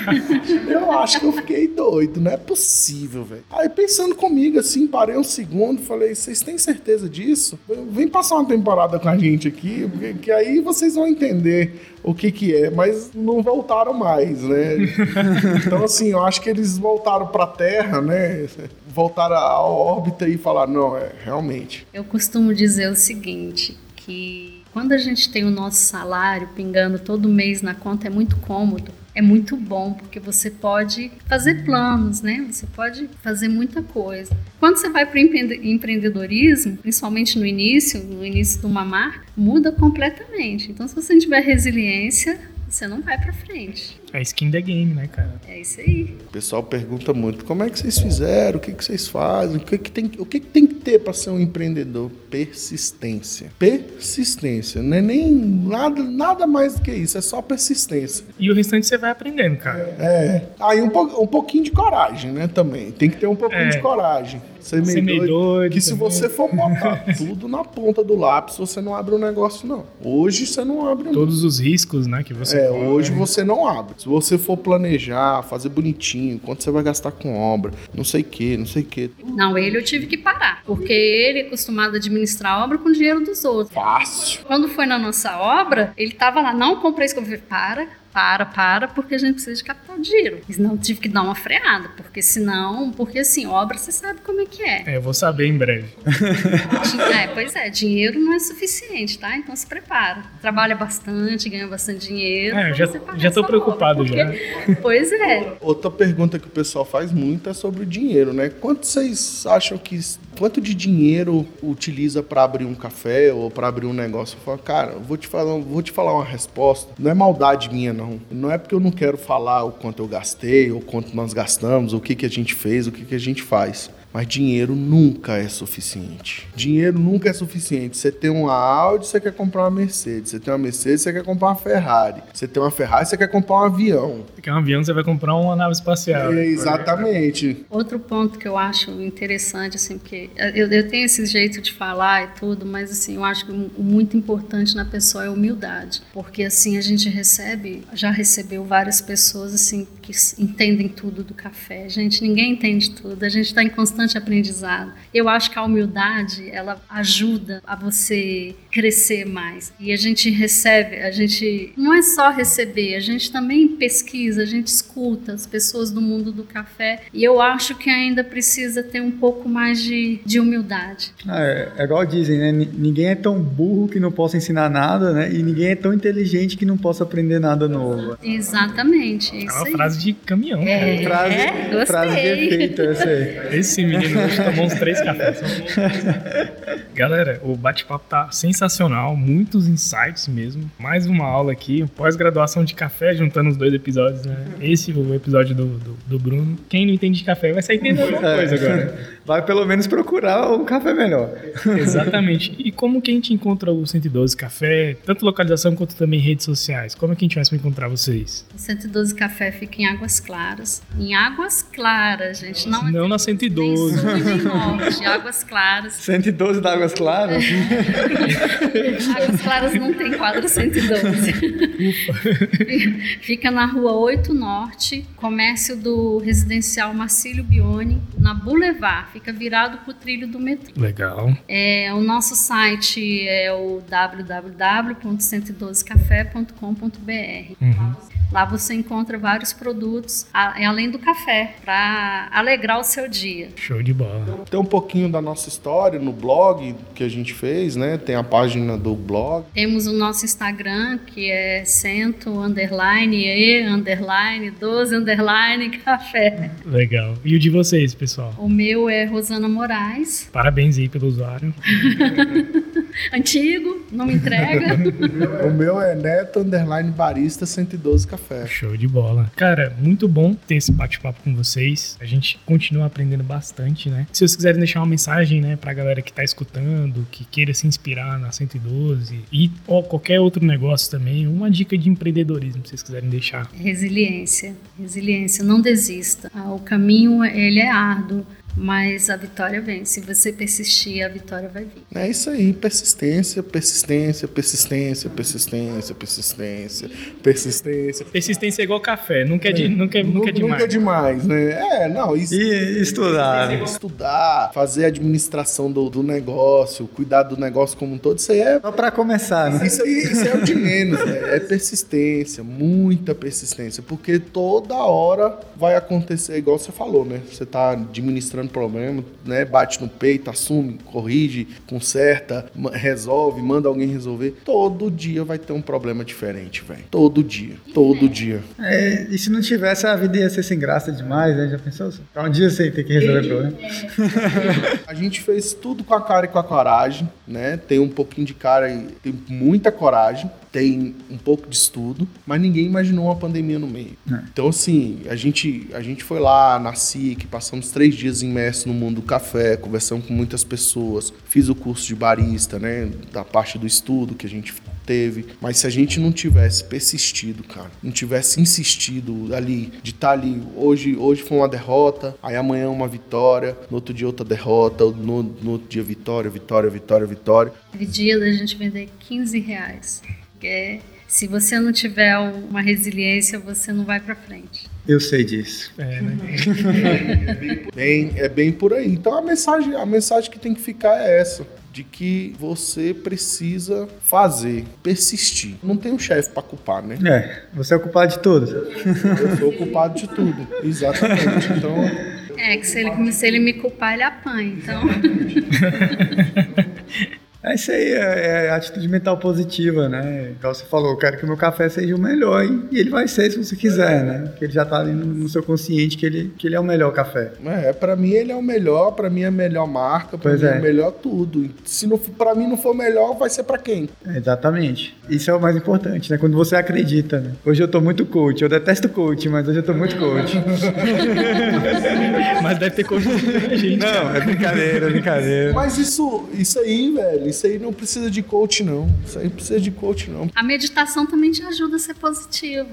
Speaker 4: eu acho que eu fiquei doido, não é possível, velho. Aí pensando comigo assim, parei um segundo, falei: vocês têm certeza disso? Vem passar uma temporada com a gente aqui, porque que aí vocês vão entender o que que é, mas não voltaram mais, né? então, assim, eu acho que eles voltaram para a Terra, né? Voltaram à órbita e falaram, não, é, realmente.
Speaker 3: Eu costumo dizer o seguinte, que quando a gente tem o nosso salário pingando todo mês na conta, é muito cômodo é muito bom, porque você pode fazer planos, né? Você pode fazer muita coisa. Quando você vai para o empreendedorismo, principalmente no início, no início de uma marca, muda completamente. Então, se você não tiver resiliência, você não vai para frente.
Speaker 1: É skin the game, né, cara?
Speaker 3: É isso aí.
Speaker 4: O pessoal pergunta muito: como é que vocês fizeram? O que, que vocês fazem? O que, que tem, o que, que tem que ter para ser um empreendedor? Persistência. Persistência. Não é nem nada, nada mais do que isso, é só persistência.
Speaker 1: E o restante você vai aprendendo, cara.
Speaker 4: É. Aí um, um pouquinho de coragem, né, também. Tem que ter um pouquinho é. de coragem.
Speaker 1: Ser meio, Ser meio doido, doido.
Speaker 4: Que se você for botar tudo na ponta do lápis, você não abre o um negócio, não. Hoje você não abre.
Speaker 1: Todos os riscos, né, que você
Speaker 4: É, corre. hoje você não abre. Se você for planejar, fazer bonitinho, quanto você vai gastar com obra, não sei o que, não sei o que.
Speaker 3: Não, ele eu tive que parar, porque ele é acostumado a administrar obra com dinheiro dos outros.
Speaker 4: Fácil.
Speaker 3: Quando foi na nossa obra, ele tava lá, não comprei isso que eu falei, para, para, para, porque a gente precisa de capital de giro. Senão tive que dar uma freada, porque senão, porque assim, obra você sabe como é que é.
Speaker 1: É, eu vou saber em breve.
Speaker 3: é, pois é, dinheiro não é suficiente, tá? Então se prepara. Trabalha bastante, ganha bastante dinheiro.
Speaker 1: É, já, já tô preocupado
Speaker 3: obra,
Speaker 1: porque...
Speaker 3: já. Pois é.
Speaker 4: Outra pergunta que o pessoal faz muito é sobre o dinheiro, né? Quanto vocês acham que quanto de dinheiro utiliza para abrir um café ou para abrir um negócio? Eu falo, cara, vou te falar, vou te falar uma resposta. Não é maldade minha, não. Não é porque eu não quero falar o quanto eu gastei, ou quanto nós gastamos, o que, que a gente fez, o que, que a gente faz. Mas dinheiro nunca é suficiente. Dinheiro nunca é suficiente. Você tem uma Audi, você quer comprar uma Mercedes. Você tem uma Mercedes, você quer comprar uma Ferrari. Você tem uma Ferrari, você quer comprar um avião.
Speaker 1: Você quer um avião, você vai comprar uma nave espacial.
Speaker 4: É, exatamente.
Speaker 3: Outro ponto que eu acho interessante, assim, porque eu, eu tenho esse jeito de falar e tudo, mas assim, eu acho que o muito importante na pessoa é a humildade. Porque assim, a gente recebe, já recebeu várias pessoas assim que entendem tudo do café. Gente, ninguém entende tudo. A gente está em constante aprendizado. Eu acho que a humildade, ela ajuda a você crescer mais. E a gente recebe, a gente não é só receber, a gente também pesquisa, a gente escuta as pessoas do mundo do café. E eu acho que ainda precisa ter um pouco mais de, de humildade.
Speaker 2: É, é igual dizem, né? Ninguém é tão burro que não possa ensinar nada, né? E ninguém é tão inteligente que não possa aprender nada novo.
Speaker 3: Exatamente.
Speaker 1: É, é uma frase de caminhão.
Speaker 3: É,
Speaker 2: frase,
Speaker 3: é,
Speaker 2: frase de efeito, essa aí.
Speaker 1: Esse menino hoje tomou uns três cafés. Galera, o bate-papo tá sensacional, muitos insights mesmo. Mais uma aula aqui, pós-graduação de café, juntando os dois episódios, né? Esse o episódio do, do, do Bruno. Quem não entende de café vai sair entendendo alguma coisa agora.
Speaker 2: Vai pelo menos procurar um café melhor.
Speaker 1: Exatamente. E como que a gente encontra o 112 Café, tanto localização quanto também redes sociais? Como é que a gente vai encontrar vocês?
Speaker 3: O 112 Café fica em Águas Claras. Em Águas Claras, gente. Não,
Speaker 1: não na 112.
Speaker 3: Nem sul, nem norte, Águas Claras.
Speaker 2: 112 da Águas Claras?
Speaker 3: Águas Claras não tem quadro 112. Fica na rua 8 Norte, comércio do residencial Marcílio Bione, na Boulevard fica virado para o trilho do metrô.
Speaker 1: Legal.
Speaker 3: É, o nosso site é o www.112café.com.br. Uhum. Lá você encontra vários produtos, além do café, para alegrar o seu dia.
Speaker 1: Show de bola.
Speaker 4: Tem um pouquinho da nossa história no blog que a gente fez, né? Tem a página do blog.
Speaker 3: Temos o nosso Instagram, que é cento, underline, e, underline, 12, underline, café.
Speaker 1: Legal. E o de vocês, pessoal?
Speaker 3: O meu é Rosana Moraes.
Speaker 1: Parabéns aí pelo usuário.
Speaker 3: Antigo, não me entrega.
Speaker 4: o meu é Neto Underline Barista 112 Café.
Speaker 1: Show de bola. Cara, muito bom ter esse bate-papo com vocês. A gente continua aprendendo bastante, né? Se vocês quiserem deixar uma mensagem, né, pra galera que tá escutando, que queira se inspirar na 112 e ou qualquer outro negócio também, uma dica de empreendedorismo, se vocês quiserem deixar.
Speaker 3: Resiliência. Resiliência. Não desista. Ah, o caminho, ele é árduo mas a vitória vem. Se você persistir, a vitória vai vir.
Speaker 4: É isso aí, persistência, persistência, persistência, persistência, persistência, persistência.
Speaker 1: Persistência é igual café, nunca é, de, nunca, é, nunca é demais.
Speaker 4: Nunca é demais, né? É, não.
Speaker 2: Isso, e estudar.
Speaker 4: Né? Estudar, fazer a administração do, do negócio, cuidar do negócio como um todo, isso aí é...
Speaker 2: Só para começar, né?
Speaker 4: Isso, aí, isso é o de menos, né? É persistência, muita persistência, porque toda hora vai acontecer, igual você falou, né? Você tá administrando enfrentando problema, né? Bate no peito, assume, corrige, conserta, resolve, manda alguém resolver. Todo dia vai ter um problema diferente, velho. Todo dia. Todo dia.
Speaker 2: É, e se não tivesse, a vida ia ser sem graça demais, né? Já pensou? Pra um dia você tem que resolver o problema.
Speaker 4: a gente fez tudo com a cara e com a coragem, né? Tem um pouquinho de cara e tem muita coragem tem um pouco de estudo, mas ninguém imaginou uma pandemia no meio. É. Então, assim, a gente, a gente foi lá na SIC, passamos três dias imersos no mundo do café, conversamos com muitas pessoas, fiz o curso de barista, né, da parte do estudo que a gente teve, mas se a gente não tivesse persistido, cara, não tivesse insistido ali, de estar tá ali, hoje, hoje foi uma derrota, aí amanhã uma vitória, no outro dia outra derrota, no, no outro dia vitória, vitória, vitória, vitória.
Speaker 3: Teve dia da gente vender 15 reais. Porque se você não tiver uma resiliência, você não vai para frente.
Speaker 2: Eu sei disso.
Speaker 1: É, né?
Speaker 4: bem, é bem por aí. Então a mensagem, a mensagem que tem que ficar é essa de que você precisa fazer, persistir. Não tem um chefe para culpar, né?
Speaker 2: É, você é o culpado de tudo.
Speaker 4: Eu sou o culpado de tudo, exatamente. Então.
Speaker 3: É, que se ele, se ele me culpar, ele apanha, então.
Speaker 2: É isso aí, é, é atitude mental positiva, né? Igual você falou, eu quero que o meu café seja o melhor e ele vai ser se você quiser, né? Porque ele já tá ali no, no, seu consciente que ele, que ele é o melhor café.
Speaker 4: É, pra mim ele é o melhor, pra mim é a melhor marca, pra pois mim é. é o melhor tudo. Se não, pra mim não for melhor, vai ser pra quem?
Speaker 2: É, exatamente. Isso é o mais importante, né? Quando você acredita, né? Hoje eu tô muito coach, eu detesto coach, mas hoje eu tô muito coach.
Speaker 1: mas deve ter coach gente.
Speaker 2: Não, é brincadeira, é brincadeira.
Speaker 4: Mas isso, isso aí, velho, isso aí não precisa de coach, não. Isso aí precisa de coach, não.
Speaker 3: A meditação também te ajuda a ser positivo.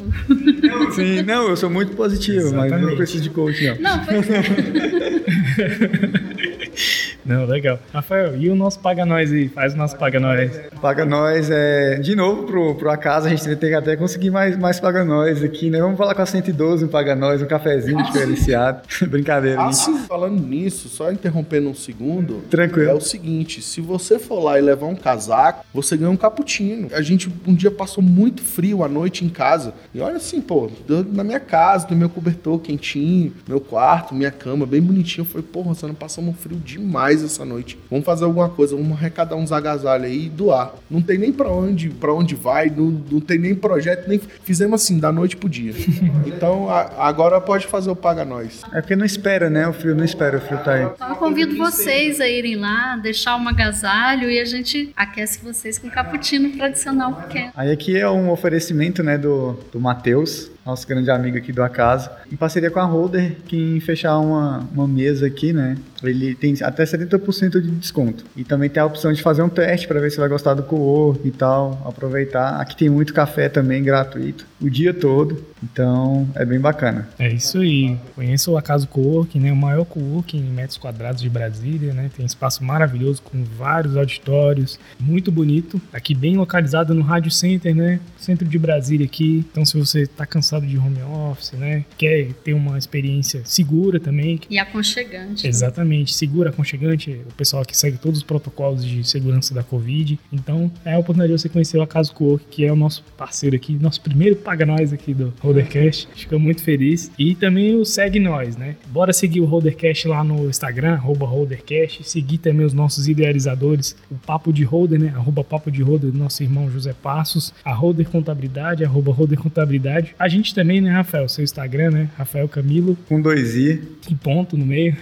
Speaker 2: Sim, não, eu sou muito positivo, Exatamente. mas não preciso de coach, não.
Speaker 3: Não, foi...
Speaker 1: Não, legal. Rafael, e o nosso Paga Nós aí? Faz o nosso Paga Nós.
Speaker 2: Paga Nós é. De novo, pro, pro acaso, a gente tem que até conseguir mais, mais Paga Nós aqui, né? Vamos falar com a 112 um Paga Nós, um cafezinho diferenciado. Brincadeira.
Speaker 4: Ah, sim. Falando nisso, só interrompendo um segundo.
Speaker 2: Tranquilo.
Speaker 4: É o seguinte: se você for lá e levar um casaco, você ganha um cappuccino. A gente um dia passou muito frio à noite em casa. E olha assim, pô, na minha casa, no meu cobertor quentinho, meu quarto, minha cama, bem bonitinho. Eu falei, porra, você não passamos frio demais essa noite. Vamos fazer alguma coisa, vamos arrecadar uns agasalhos aí e doar. Não tem nem para onde, para onde vai, não, não tem nem projeto, nem fizemos assim, da noite pro dia. Então a, agora pode fazer o Paga Nós.
Speaker 2: É porque não espera, né? O frio não espera, o frio tá aí.
Speaker 3: Então eu convido vocês a irem lá, deixar um agasalho e a gente aquece vocês com cappuccino tradicional pequeno.
Speaker 2: Aí aqui é um oferecimento, né, do, do Matheus, nosso grande amigo aqui do Acaso, em parceria com a Holder, que em fechar uma, uma mesa aqui, né, ele tem até 70% de desconto. E também tem a opção de fazer um teste para ver se vai gostar do co-work e tal, aproveitar. Aqui tem muito café também gratuito, o dia todo. Então, é bem bacana.
Speaker 1: É isso aí. Conheço o Acaso Coworking, né? O maior coworking em metros quadrados de Brasília, né? Tem espaço maravilhoso com vários auditórios, muito bonito. Aqui bem localizado no Rádio Center, né? Centro de Brasília aqui. Então, se você está cansado de home office, né? Quer ter uma experiência segura também.
Speaker 3: E aconchegante.
Speaker 1: Né? Exatamente. Né? Segura, aconchegante. O pessoal que segue todos os protocolos de segurança da Covid. Então, é a oportunidade de você conhecer o Acaso Coworking, que é o nosso parceiro aqui, nosso primeiro paga nós aqui do Holdercast. Fico muito feliz. E também o Segue Nós, né? Bora seguir o Holdercast lá no Instagram, arroba Holdercast. Seguir também os nossos idealizadores, o Papo de Holder, né? Arroba Papo de Holder do nosso irmão José Passos. A Holder Contabilidade, arroba Holder Contabilidade. A gente também, né, Rafael? Seu Instagram, né? Rafael Camilo.
Speaker 2: Com dois I.
Speaker 1: E ponto no meio.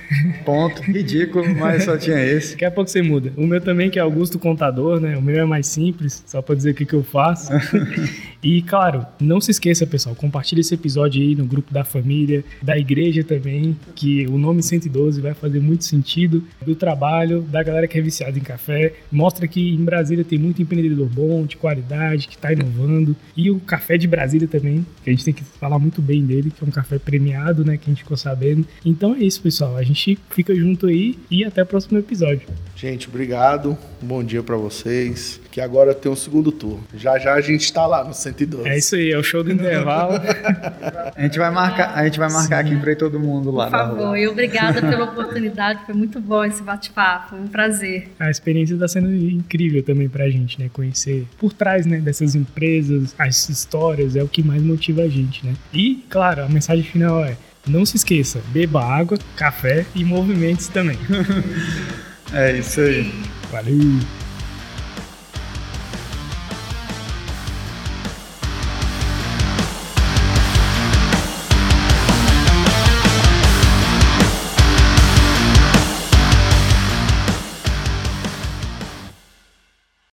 Speaker 2: Ponto. ridículo, mas só tinha esse.
Speaker 1: Daqui a pouco você muda. O meu também, que é Augusto Contador, né? O meu é mais simples, só pra dizer o que, que eu faço. e, claro, não se esqueça, pessoal, compartilhe esse episódio aí no grupo da família, da igreja também, que o nome 112 vai fazer muito sentido, do trabalho, da galera que é viciada em café. Mostra que em Brasília tem muito empreendedor bom, de qualidade, que tá inovando. E o café de Brasília também, que a gente tem que falar muito bem dele, que é um café premiado, né? Que a gente ficou sabendo. Então é isso, pessoal. A gente fica junto aí e até o próximo episódio.
Speaker 4: Gente, obrigado. Um bom dia para vocês. Que agora tem um segundo tour. Já já a gente tá lá no 112.
Speaker 1: É isso aí, é o show do intervalo.
Speaker 2: a gente vai marcar, a gente vai marcar aqui para todo mundo lá.
Speaker 3: Por favor, e obrigada pela oportunidade. Foi muito bom esse bate-papo. Foi um prazer.
Speaker 1: A experiência está sendo incrível também pra gente, né? Conhecer por trás, né, dessas empresas, as histórias, é o que mais motiva a gente, né? E, claro, a mensagem final é não se esqueça, beba água, café e movimentos também.
Speaker 2: é isso aí.
Speaker 1: Valeu!